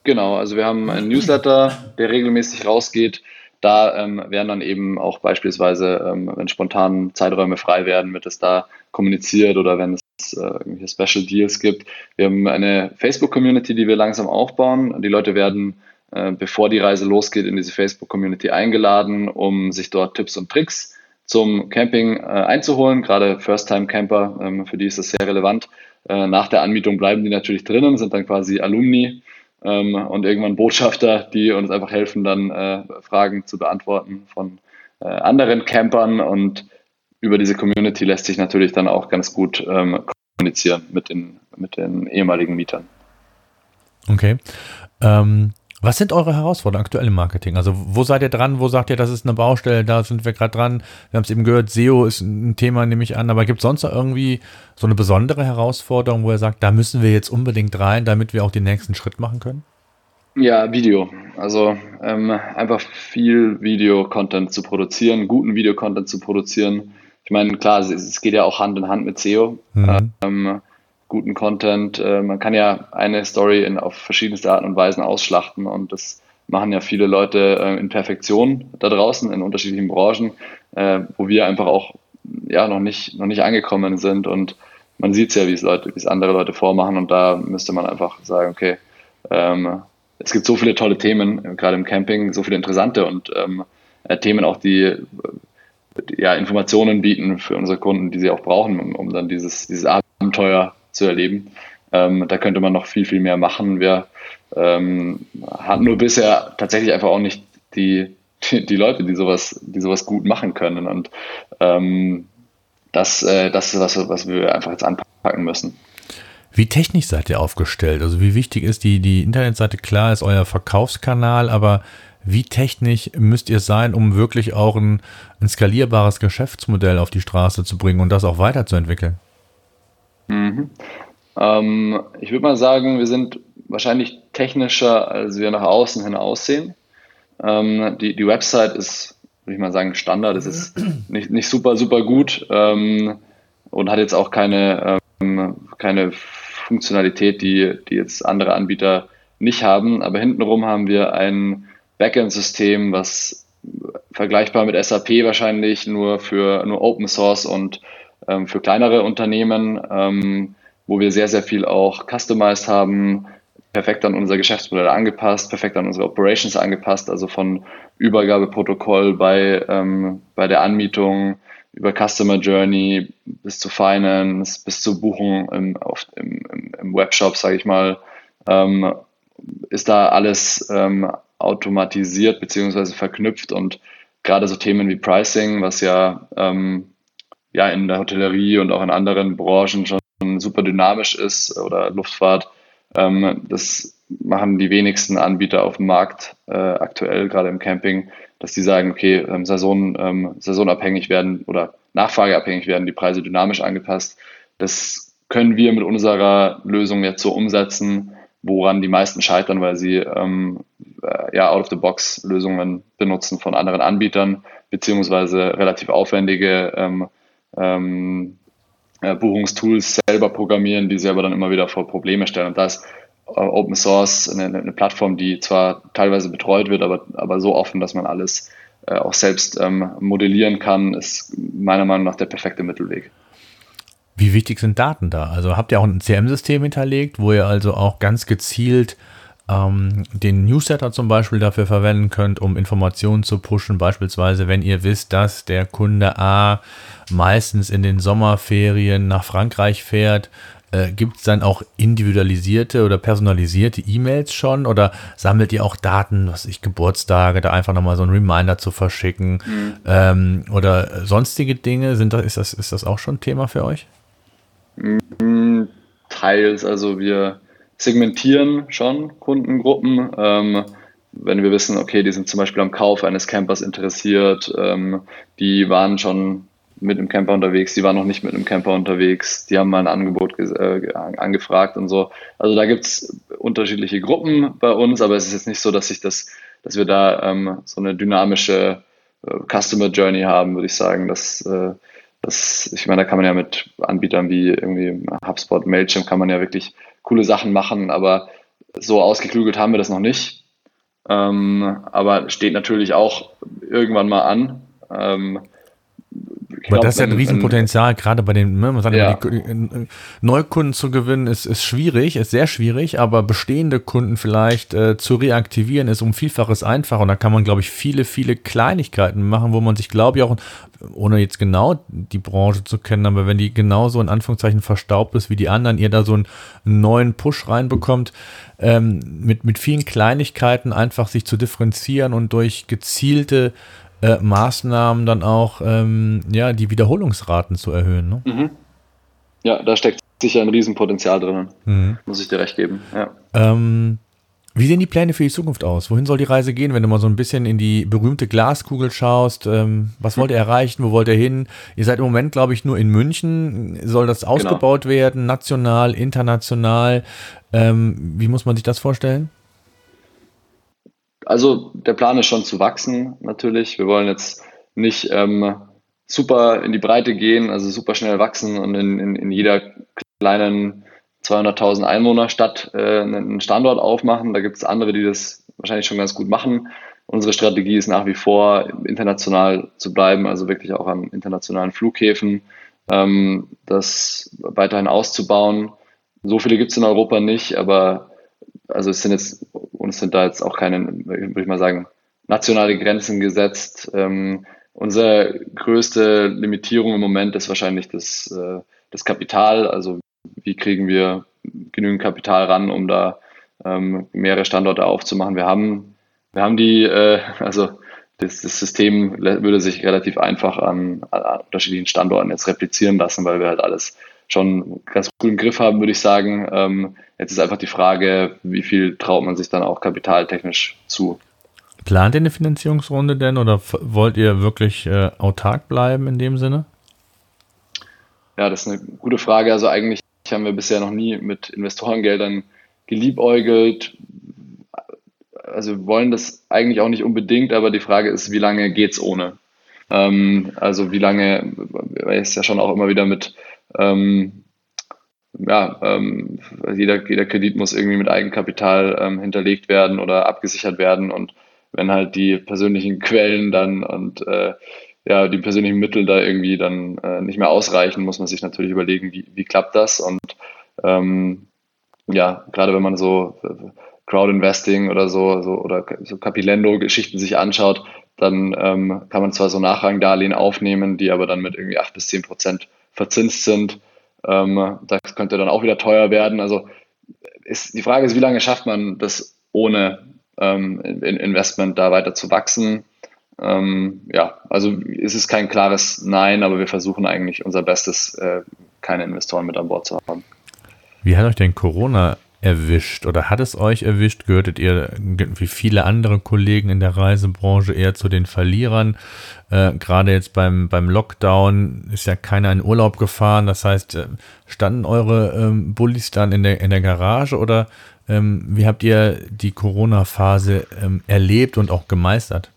Genau, also wir haben einen Newsletter, der regelmäßig rausgeht. Da ähm, werden dann eben auch beispielsweise, ähm, wenn spontan Zeiträume frei werden, wird es da kommuniziert oder wenn es äh, irgendwelche Special Deals gibt. Wir haben eine Facebook-Community, die wir langsam aufbauen. Die Leute werden, äh, bevor die Reise losgeht, in diese Facebook-Community eingeladen, um sich dort Tipps und Tricks zum Camping äh, einzuholen. Gerade First-Time-Camper, ähm, für die ist das sehr relevant. äh, nach der Anmietung bleiben die natürlich drinnen, sind dann quasi Alumni ähm, und irgendwann Botschafter, die uns einfach helfen, dann äh, Fragen zu beantworten von äh, anderen Campern und über diese Community lässt sich natürlich dann auch ganz gut ähm, kommunizieren mit den, mit den ehemaligen Mietern. Okay. Ähm, was sind eure Herausforderungen aktuell im Marketing? Also wo seid ihr dran? Wo sagt ihr, das ist eine Baustelle? Da sind wir gerade dran. Wir haben es eben gehört, SEO ist ein Thema, nehme ich an. Aber gibt es sonst irgendwie so eine besondere Herausforderung, wo ihr sagt, da müssen wir jetzt unbedingt rein, damit wir auch den nächsten Schritt machen können? Ja, Video. Also ähm, einfach viel Video-Content zu produzieren, guten Video-Content zu produzieren. Ich meine, klar, es, geht ja auch Hand in Hand mit SEO. Mhm. Ähm, guten Content. Äh, man kann ja eine Story in, auf verschiedenste Arten und Weisen ausschlachten und das machen ja viele Leute äh, in Perfektion da draußen in unterschiedlichen Branchen, äh, wo wir einfach auch ja noch nicht noch nicht angekommen sind und man sieht es ja, wie es Leute, wie es andere Leute vormachen und da müsste man einfach sagen, okay, ähm, es gibt so viele tolle Themen, gerade im Camping, so viele interessante und ähm, äh, Themen auch, die ja, Informationen bieten für unsere Kunden, die sie auch brauchen, um, um dann dieses, dieses Abenteuer zu erleben. Ähm, da könnte man noch viel, viel mehr machen. Wir ähm, hatten nur bisher tatsächlich einfach auch nicht die, die, die, Leute, die sowas, die sowas gut machen können. Und ähm, das, äh, das ist was, was wir einfach jetzt anpacken müssen. Wie technisch seid ihr aufgestellt? Also wie wichtig ist die, die Internetseite? Klar ist euer Verkaufskanal, aber wie technisch müsst ihr sein, um wirklich auch ein, ein skalierbares Geschäftsmodell auf die Straße zu bringen und das auch weiterzuentwickeln? Mhm. Ähm, ich würde mal sagen, wir sind wahrscheinlich technischer, als wir nach außen hin aussehen. Ähm, die, die Website ist, würde ich mal sagen, Standard. Es ist nicht, nicht super, super gut ähm, und hat jetzt auch keine, ähm, keine Funktionalität, die, die jetzt andere Anbieter nicht haben. Aber hintenrum haben wir ein Backend-System, was vergleichbar mit SAP wahrscheinlich nur für nur Open Source und ähm, für kleinere Unternehmen, ähm, wo wir sehr, sehr viel auch customized haben, perfekt an unser Geschäftsmodell angepasst, perfekt an unsere Operations angepasst, also von Übergabeprotokoll bei, ähm, bei der Anmietung über Customer Journey bis zu Finance, bis zur Buchung im, auf, im, im Webshop, sage ich mal, ähm, ist da alles ähm, automatisiert beziehungsweise verknüpft und gerade so Themen wie Pricing, was ja ähm, ja in der Hotellerie und auch in anderen Branchen schon super dynamisch ist oder Luftfahrt. Ähm, das machen die wenigsten Anbieter auf dem Markt äh, aktuell, gerade im Camping, dass die sagen, okay, ähm, Saison, ähm, saisonabhängig werden oder nachfrageabhängig werden die Preise dynamisch angepasst. Das können wir mit unserer Lösung jetzt so umsetzen, woran die meisten scheitern, weil sie ähm, äh, ja Out-of-the-Box-Lösungen benutzen von anderen Anbietern, beziehungsweise relativ aufwendige ähm, ähm, äh, Buchungstools selber programmieren, die sie aber dann immer wieder vor Probleme stellen. Und da ist äh, Open Source eine, eine, Plattform, die zwar teilweise betreut wird, aber, aber so offen, dass man alles äh, auch selbst ähm, modellieren kann, ist meiner Meinung nach der perfekte Mittelweg. Wie wichtig sind Daten da? Also habt ihr auch ein CM-System hinterlegt, wo ihr also auch ganz gezielt ähm, den Newsletter zum Beispiel dafür verwenden könnt, um Informationen zu pushen. Beispielsweise, wenn ihr wisst, dass der Kunde A meistens in den Sommerferien nach Frankreich fährt, äh, gibt es dann auch individualisierte oder personalisierte E-Mails schon oder sammelt ihr auch Daten, was ich Geburtstage, da einfach nochmal so ein Reminder zu verschicken mhm. ähm, oder sonstige Dinge? Sind das, ist, das, ist das auch schon Thema für euch? Mhm, teils, also wir segmentieren schon Kundengruppen. Ähm, wenn wir wissen, okay, die sind zum Beispiel am Kauf eines Campers interessiert, ähm, die waren schon mit einem Camper unterwegs, die waren noch nicht mit einem Camper unterwegs, die haben mal ein Angebot äh, angefragt und so. Also da gibt es unterschiedliche Gruppen bei uns, aber es ist jetzt nicht so, dass sich das, dass wir da ähm, so eine dynamische äh, Customer Journey haben, würde ich sagen. Dass, äh, das, ich meine, da kann man ja mit Anbietern wie irgendwie HubSpot, Mailchimp kann man ja wirklich coole Sachen machen, aber so ausgeklügelt haben wir das noch nicht. Ähm, aber steht natürlich auch irgendwann mal an. Ähm, Aber das ist ja ein Riesenpotenzial, gerade bei den, ne, man sagt ja. die, Neukunden zu gewinnen, ist, ist schwierig, ist sehr schwierig, aber bestehende Kunden vielleicht äh, zu reaktivieren, ist um Vielfaches einfacher. Und da kann man, glaube ich, viele, viele Kleinigkeiten machen, wo man sich, glaube ich, auch, ohne jetzt genau die Branche zu kennen, aber wenn die genauso in Anführungszeichen verstaubt ist wie die anderen, ihr da so einen neuen Push reinbekommt, ähm, mit, mit vielen Kleinigkeiten einfach sich zu differenzieren und durch gezielte äh, Maßnahmen dann auch ähm, ja, die Wiederholungsraten zu erhöhen. Ne? Mhm. Ja, da steckt sicher ein Riesenpotenzial drin. Mhm. Muss ich dir recht geben. Ja. Ähm, wie sehen die Pläne für die Zukunft aus? Wohin soll die Reise gehen, wenn du mal so ein bisschen in die berühmte Glaskugel schaust? Ähm, was wollt ihr erreichen? Wo wollt ihr hin? Ihr seid im Moment, glaube ich, nur in München. Soll das genau. ausgebaut genau. werden? National, international? Ähm, wie muss man sich das vorstellen? Also der Plan ist schon zu wachsen natürlich. Wir wollen jetzt nicht ähm, super in die Breite gehen, also super schnell wachsen und in, in, in jeder kleinen 200.000 Einwohnerstadt äh, einen Standort aufmachen. Da gibt es andere, die das wahrscheinlich schon ganz gut machen. Unsere Strategie ist nach wie vor, international zu bleiben, also wirklich auch an internationalen Flughäfen, ähm, das weiterhin auszubauen. So viele gibt es in Europa nicht, aber also es sind jetzt, uns sind da jetzt auch keine, würde ich mal sagen, nationale Grenzen gesetzt. Ähm, unsere größte Limitierung im Moment ist wahrscheinlich das, äh, das Kapital. Also wie kriegen wir genügend Kapital ran, um da ähm, mehrere Standorte aufzumachen. Wir haben, wir haben die, äh, also das, das, System würde sich relativ einfach an, an, unterschiedlichen Standorten jetzt replizieren lassen, weil wir halt alles schon ganz gut im Griff haben, würde ich sagen. Ähm, jetzt ist einfach die Frage, wie viel traut man sich dann auch kapitaltechnisch zu. Plant ihr eine Finanzierungsrunde denn oder wollt ihr wirklich äh, autark bleiben in dem Sinne? Ja, das ist eine gute Frage. Also eigentlich haben wir bisher noch nie mit Investorengeldern geliebäugelt. Also wir wollen das eigentlich auch nicht unbedingt, aber die Frage ist, wie lange geht es ohne? Ähm, also wie lange, weil es ja schon auch immer wieder mit ähm, ja, ähm, jeder, jeder Kredit muss irgendwie mit Eigenkapital ähm, hinterlegt werden oder abgesichert werden. Und wenn halt die persönlichen <laughs> Quellen dann und äh, ja, die persönlichen Mittel da irgendwie dann äh, nicht mehr ausreichen, muss man sich natürlich überlegen, wie, wie klappt das? Und ähm, ja, gerade wenn man so äh, Crowd-Investing oder so, so oder so Capilendo-Geschichten sich anschaut, dann ähm, kann man zwar so Nachrangdarlehen aufnehmen, die aber dann mit irgendwie acht bis zehn Prozent verzinst sind. Ähm, das könnte dann auch wieder teuer werden. Also ist, die Frage ist, wie lange schafft man das ohne ähm, Investment da weiter zu wachsen? Ähm, ja, also ist es kein klares Nein, aber wir versuchen eigentlich unser Bestes, äh, keine Investoren mit an Bord zu haben. Wie hat euch denn Corona erwischt oder hat es euch erwischt? Gehörtet ihr wie viele andere Kollegen in der Reisebranche eher zu den Verlierern? Äh, Gerade jetzt beim, beim Lockdown ist ja keiner in Urlaub gefahren. Das heißt, äh, standen eure ähm, Bullis dann in der, in der Garage oder ähm, wie habt ihr die Corona-Phase ähm, erlebt und auch gemeistert?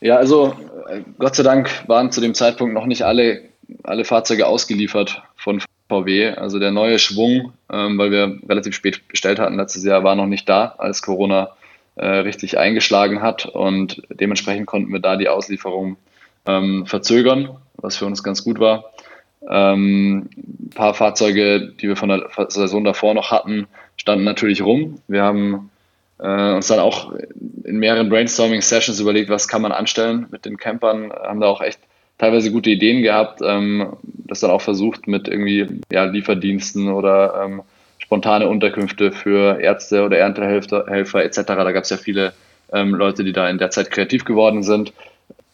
Ja, also äh, Gott sei Dank waren zu dem Zeitpunkt noch nicht alle, alle Fahrzeuge ausgeliefert von VW. Also der neue Schwung, ähm, weil wir relativ spät bestellt hatten letztes Jahr, war noch nicht da, als Corona äh, richtig eingeschlagen hat. Und dementsprechend konnten wir da die Auslieferung ähm, verzögern, was für uns ganz gut war. Ähm, ein paar Fahrzeuge, die wir von der Saison davor noch hatten, standen natürlich rum. Wir haben äh, uns dann auch in mehreren Brainstorming-Sessions überlegt, was kann man anstellen mit den Campern, haben da auch echt teilweise gute Ideen gehabt, ähm, das dann auch versucht mit irgendwie ja, Lieferdiensten oder ähm, spontane Unterkünfte für Ärzte oder Erntehelfer Helfer etc. Da gab es ja viele ähm, Leute, die da in der Zeit kreativ geworden sind.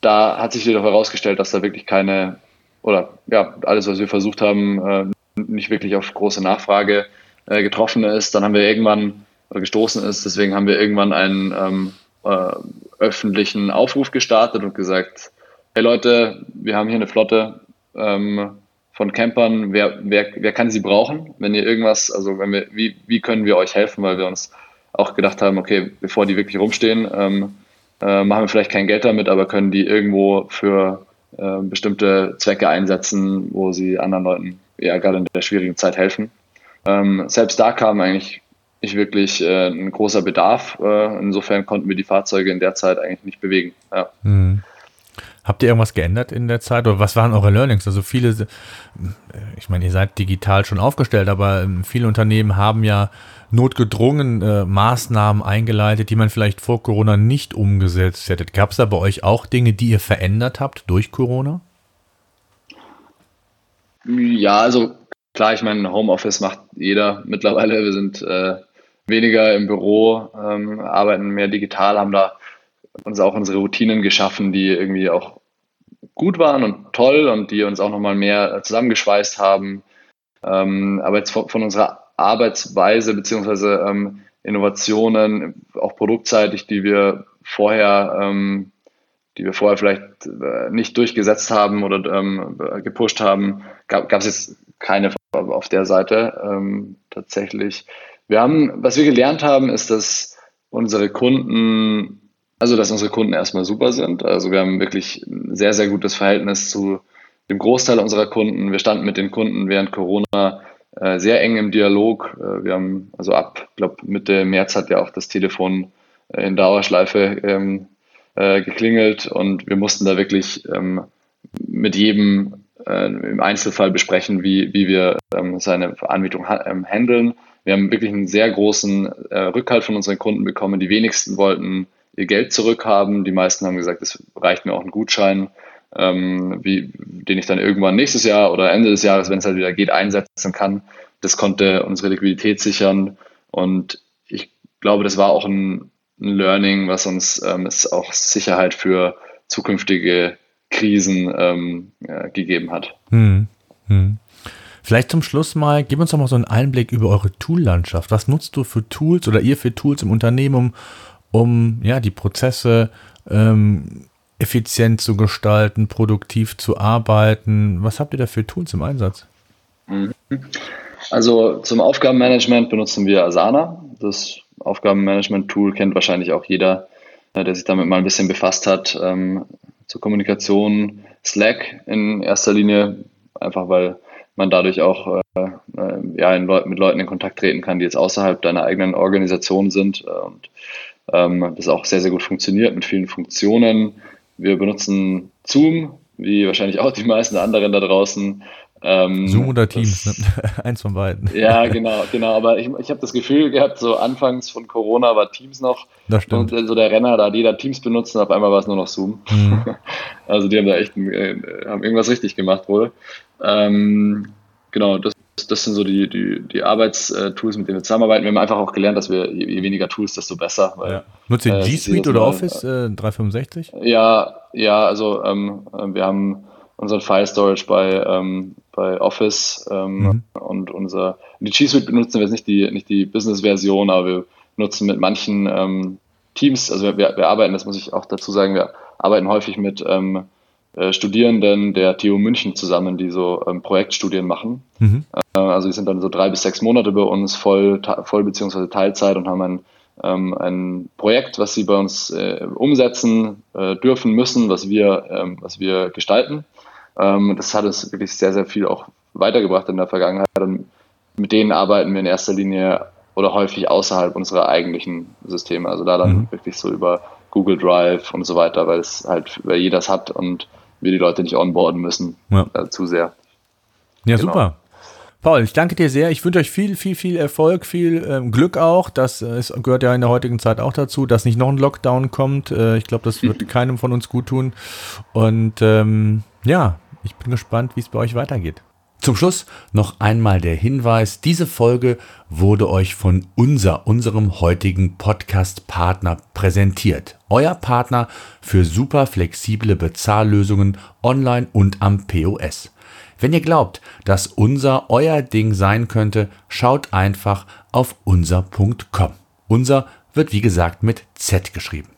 Da hat sich jedoch herausgestellt, dass da wirklich keine oder ja, alles, was wir versucht haben, äh, nicht wirklich auf große Nachfrage äh, getroffen ist. Dann haben wir irgendwann oder gestoßen ist, deswegen haben wir irgendwann einen ähm, äh, öffentlichen Aufruf gestartet und gesagt, hey Leute, wir haben hier eine Flotte ähm, von Campern, wer, wer, wer kann sie brauchen? Wenn ihr irgendwas, also wenn wir, wie, wie können wir euch helfen, weil wir uns auch gedacht haben, okay, bevor die wirklich rumstehen, ähm, äh, machen wir vielleicht kein Geld damit, aber können die irgendwo für äh, bestimmte Zwecke einsetzen, wo sie anderen Leuten ja gerade in der schwierigen Zeit helfen. Ähm, selbst da kam eigentlich nicht wirklich äh, ein großer Bedarf. Äh, insofern konnten wir die Fahrzeuge in der Zeit eigentlich nicht bewegen. Ja. Mhm. Habt ihr irgendwas geändert in der Zeit oder was waren eure Learnings? Also viele, ich meine, ihr seid digital schon aufgestellt, aber ähm, viele Unternehmen haben ja notgedrungen äh, Maßnahmen eingeleitet, die man vielleicht vor Corona nicht umgesetzt hätte. Gab es da bei euch auch Dinge, die ihr verändert habt durch Corona? Ja, also klar, ich meine, Homeoffice macht jeder mittlerweile. Wir sind äh, weniger im Büro, ähm, arbeiten mehr digital, haben da uns auch unsere Routinen geschaffen, die irgendwie auch gut waren und toll und die uns auch nochmal mehr zusammengeschweißt haben. Ähm, aber jetzt von, von, unserer Arbeitsweise beziehungsweise ähm, Innovationen, auch produktseitig, die wir vorher, ähm, die wir vorher vielleicht äh, nicht durchgesetzt haben oder ähm, gepusht haben, gab es jetzt keine auf der Seite ähm, tatsächlich. Wir haben, was wir gelernt haben, ist, dass unsere Kunden, also dass unsere Kunden erstmal super sind. Also wir haben wirklich ein sehr, sehr gutes Verhältnis zu dem Großteil unserer Kunden. Wir standen mit den Kunden während Corona äh, sehr eng im Dialog. Äh, wir haben also ab, glaube Mitte März hat ja auch das Telefon äh, in Dauerschleife ähm, äh, geklingelt und wir mussten da wirklich ähm, mit jedem äh, im Einzelfall besprechen, wie, wie wir ähm, seine Anmietung ha ähm, handeln. Wir haben wirklich einen sehr großen äh, Rückhalt von unseren Kunden bekommen. Die wenigsten wollten ihr Geld zurückhaben. Die meisten haben gesagt, es reicht mir auch ein Gutschein, ähm, wie, den ich dann irgendwann nächstes Jahr oder Ende des Jahres, wenn es halt wieder geht, einsetzen kann. Das konnte unsere Liquidität sichern. Und ich glaube, das war auch ein, ein Learning, was uns ähm, auch Sicherheit für zukünftige Krisen ähm, äh, gegeben hat. Hm. Hm. Vielleicht zum Schluss mal, gib uns doch mal so einen Einblick über eure Tool-Landschaft. Was nutzt du für Tools oder ihr für Tools im Unternehmen, um, um ja, die Prozesse ähm, effizient zu gestalten, produktiv zu arbeiten? Was habt ihr da für Tools im Einsatz? Mhm. Also zum Aufgabenmanagement benutzen wir Asana. Das Aufgabenmanagement-Tool kennt wahrscheinlich auch jeder, äh, der sich damit mal ein bisschen befasst hat. Ähm, zur Kommunikation Slack in erster Linie, einfach weil man dadurch auch äh, äh, ja, Leu mit Leuten in Kontakt treten kann, die jetzt außerhalb deiner eigenen Organisation sind und ähm, das auch sehr, sehr gut funktioniert mit vielen Funktionen. Wir benutzen Zoom, wie wahrscheinlich auch die meisten anderen da draußen. Ähm, Zoom oder Teams, das, ne? <laughs> eins von beiden. Ja, genau, genau. Aber ich, ich habe das Gefühl gehabt, so anfangs von Corona war Teams noch das stimmt. und so der Renner, da hat jeder Teams benutzt und auf einmal war es nur noch Zoom. Mhm. <laughs> Also die haben da echt äh, haben irgendwas richtig gemacht wohl. Ähm, genau, das, das sind so die, die, die Arbeitstools, mit denen wir zusammenarbeiten. Wir haben einfach auch gelernt, dass wir je, weniger Tools, desto besser. Weil, ja. Nutzt ihr äh, G Suite oder Office äh, 365? Ja, ja, also ähm, wir haben unseren File Storage bei, ähm, bei Office ähm, mhm. und unser die G Suite benutzen wir jetzt nicht die, nicht die Business-Version, aber wir nutzen mit manchen ähm, Teams, also wir, wir arbeiten, das muss ich auch dazu sagen, wir arbeiten häufig mit ähm, äh, Studierenden der TU München zusammen, die so ähm, Projektstudien machen. Mhm. Äh, also die sind dann so drei bis sechs Monate bei uns voll, voll beziehungsweise Teilzeit und haben ein, ähm, ein Projekt, was sie bei uns äh, umsetzen äh, dürfen müssen, was wir, ähm, was wir gestalten. Ähm, das hat uns wirklich sehr, sehr viel auch weitergebracht in der Vergangenheit. Und mit denen arbeiten wir in erster Linie oder häufig außerhalb unserer eigentlichen Systeme. Also da dann mhm. wirklich so über Google Drive und so weiter, weil es halt, weil jeder es hat und wir die Leute nicht onboarden müssen ja. äh, zu sehr. Ja, genau. super. Paul, ich danke dir sehr. Ich wünsche euch viel, viel, viel Erfolg, viel ähm, Glück auch. Das äh, gehört ja in der heutigen Zeit auch dazu, dass nicht noch ein Lockdown kommt. Äh, ich glaube, das wird <laughs> keinem von uns gut tun. Und ähm, ja, ich bin gespannt, wie es bei euch weitergeht. Zum Schluss noch einmal der Hinweis, diese Folge wurde euch von unser, unserem heutigen Podcast-Partner präsentiert. Euer Partner für super flexible Bezahllösungen online und am POS. Wenn ihr glaubt, dass unser euer Ding sein könnte, schaut einfach auf unser.com. Unser wird wie gesagt mit Z geschrieben.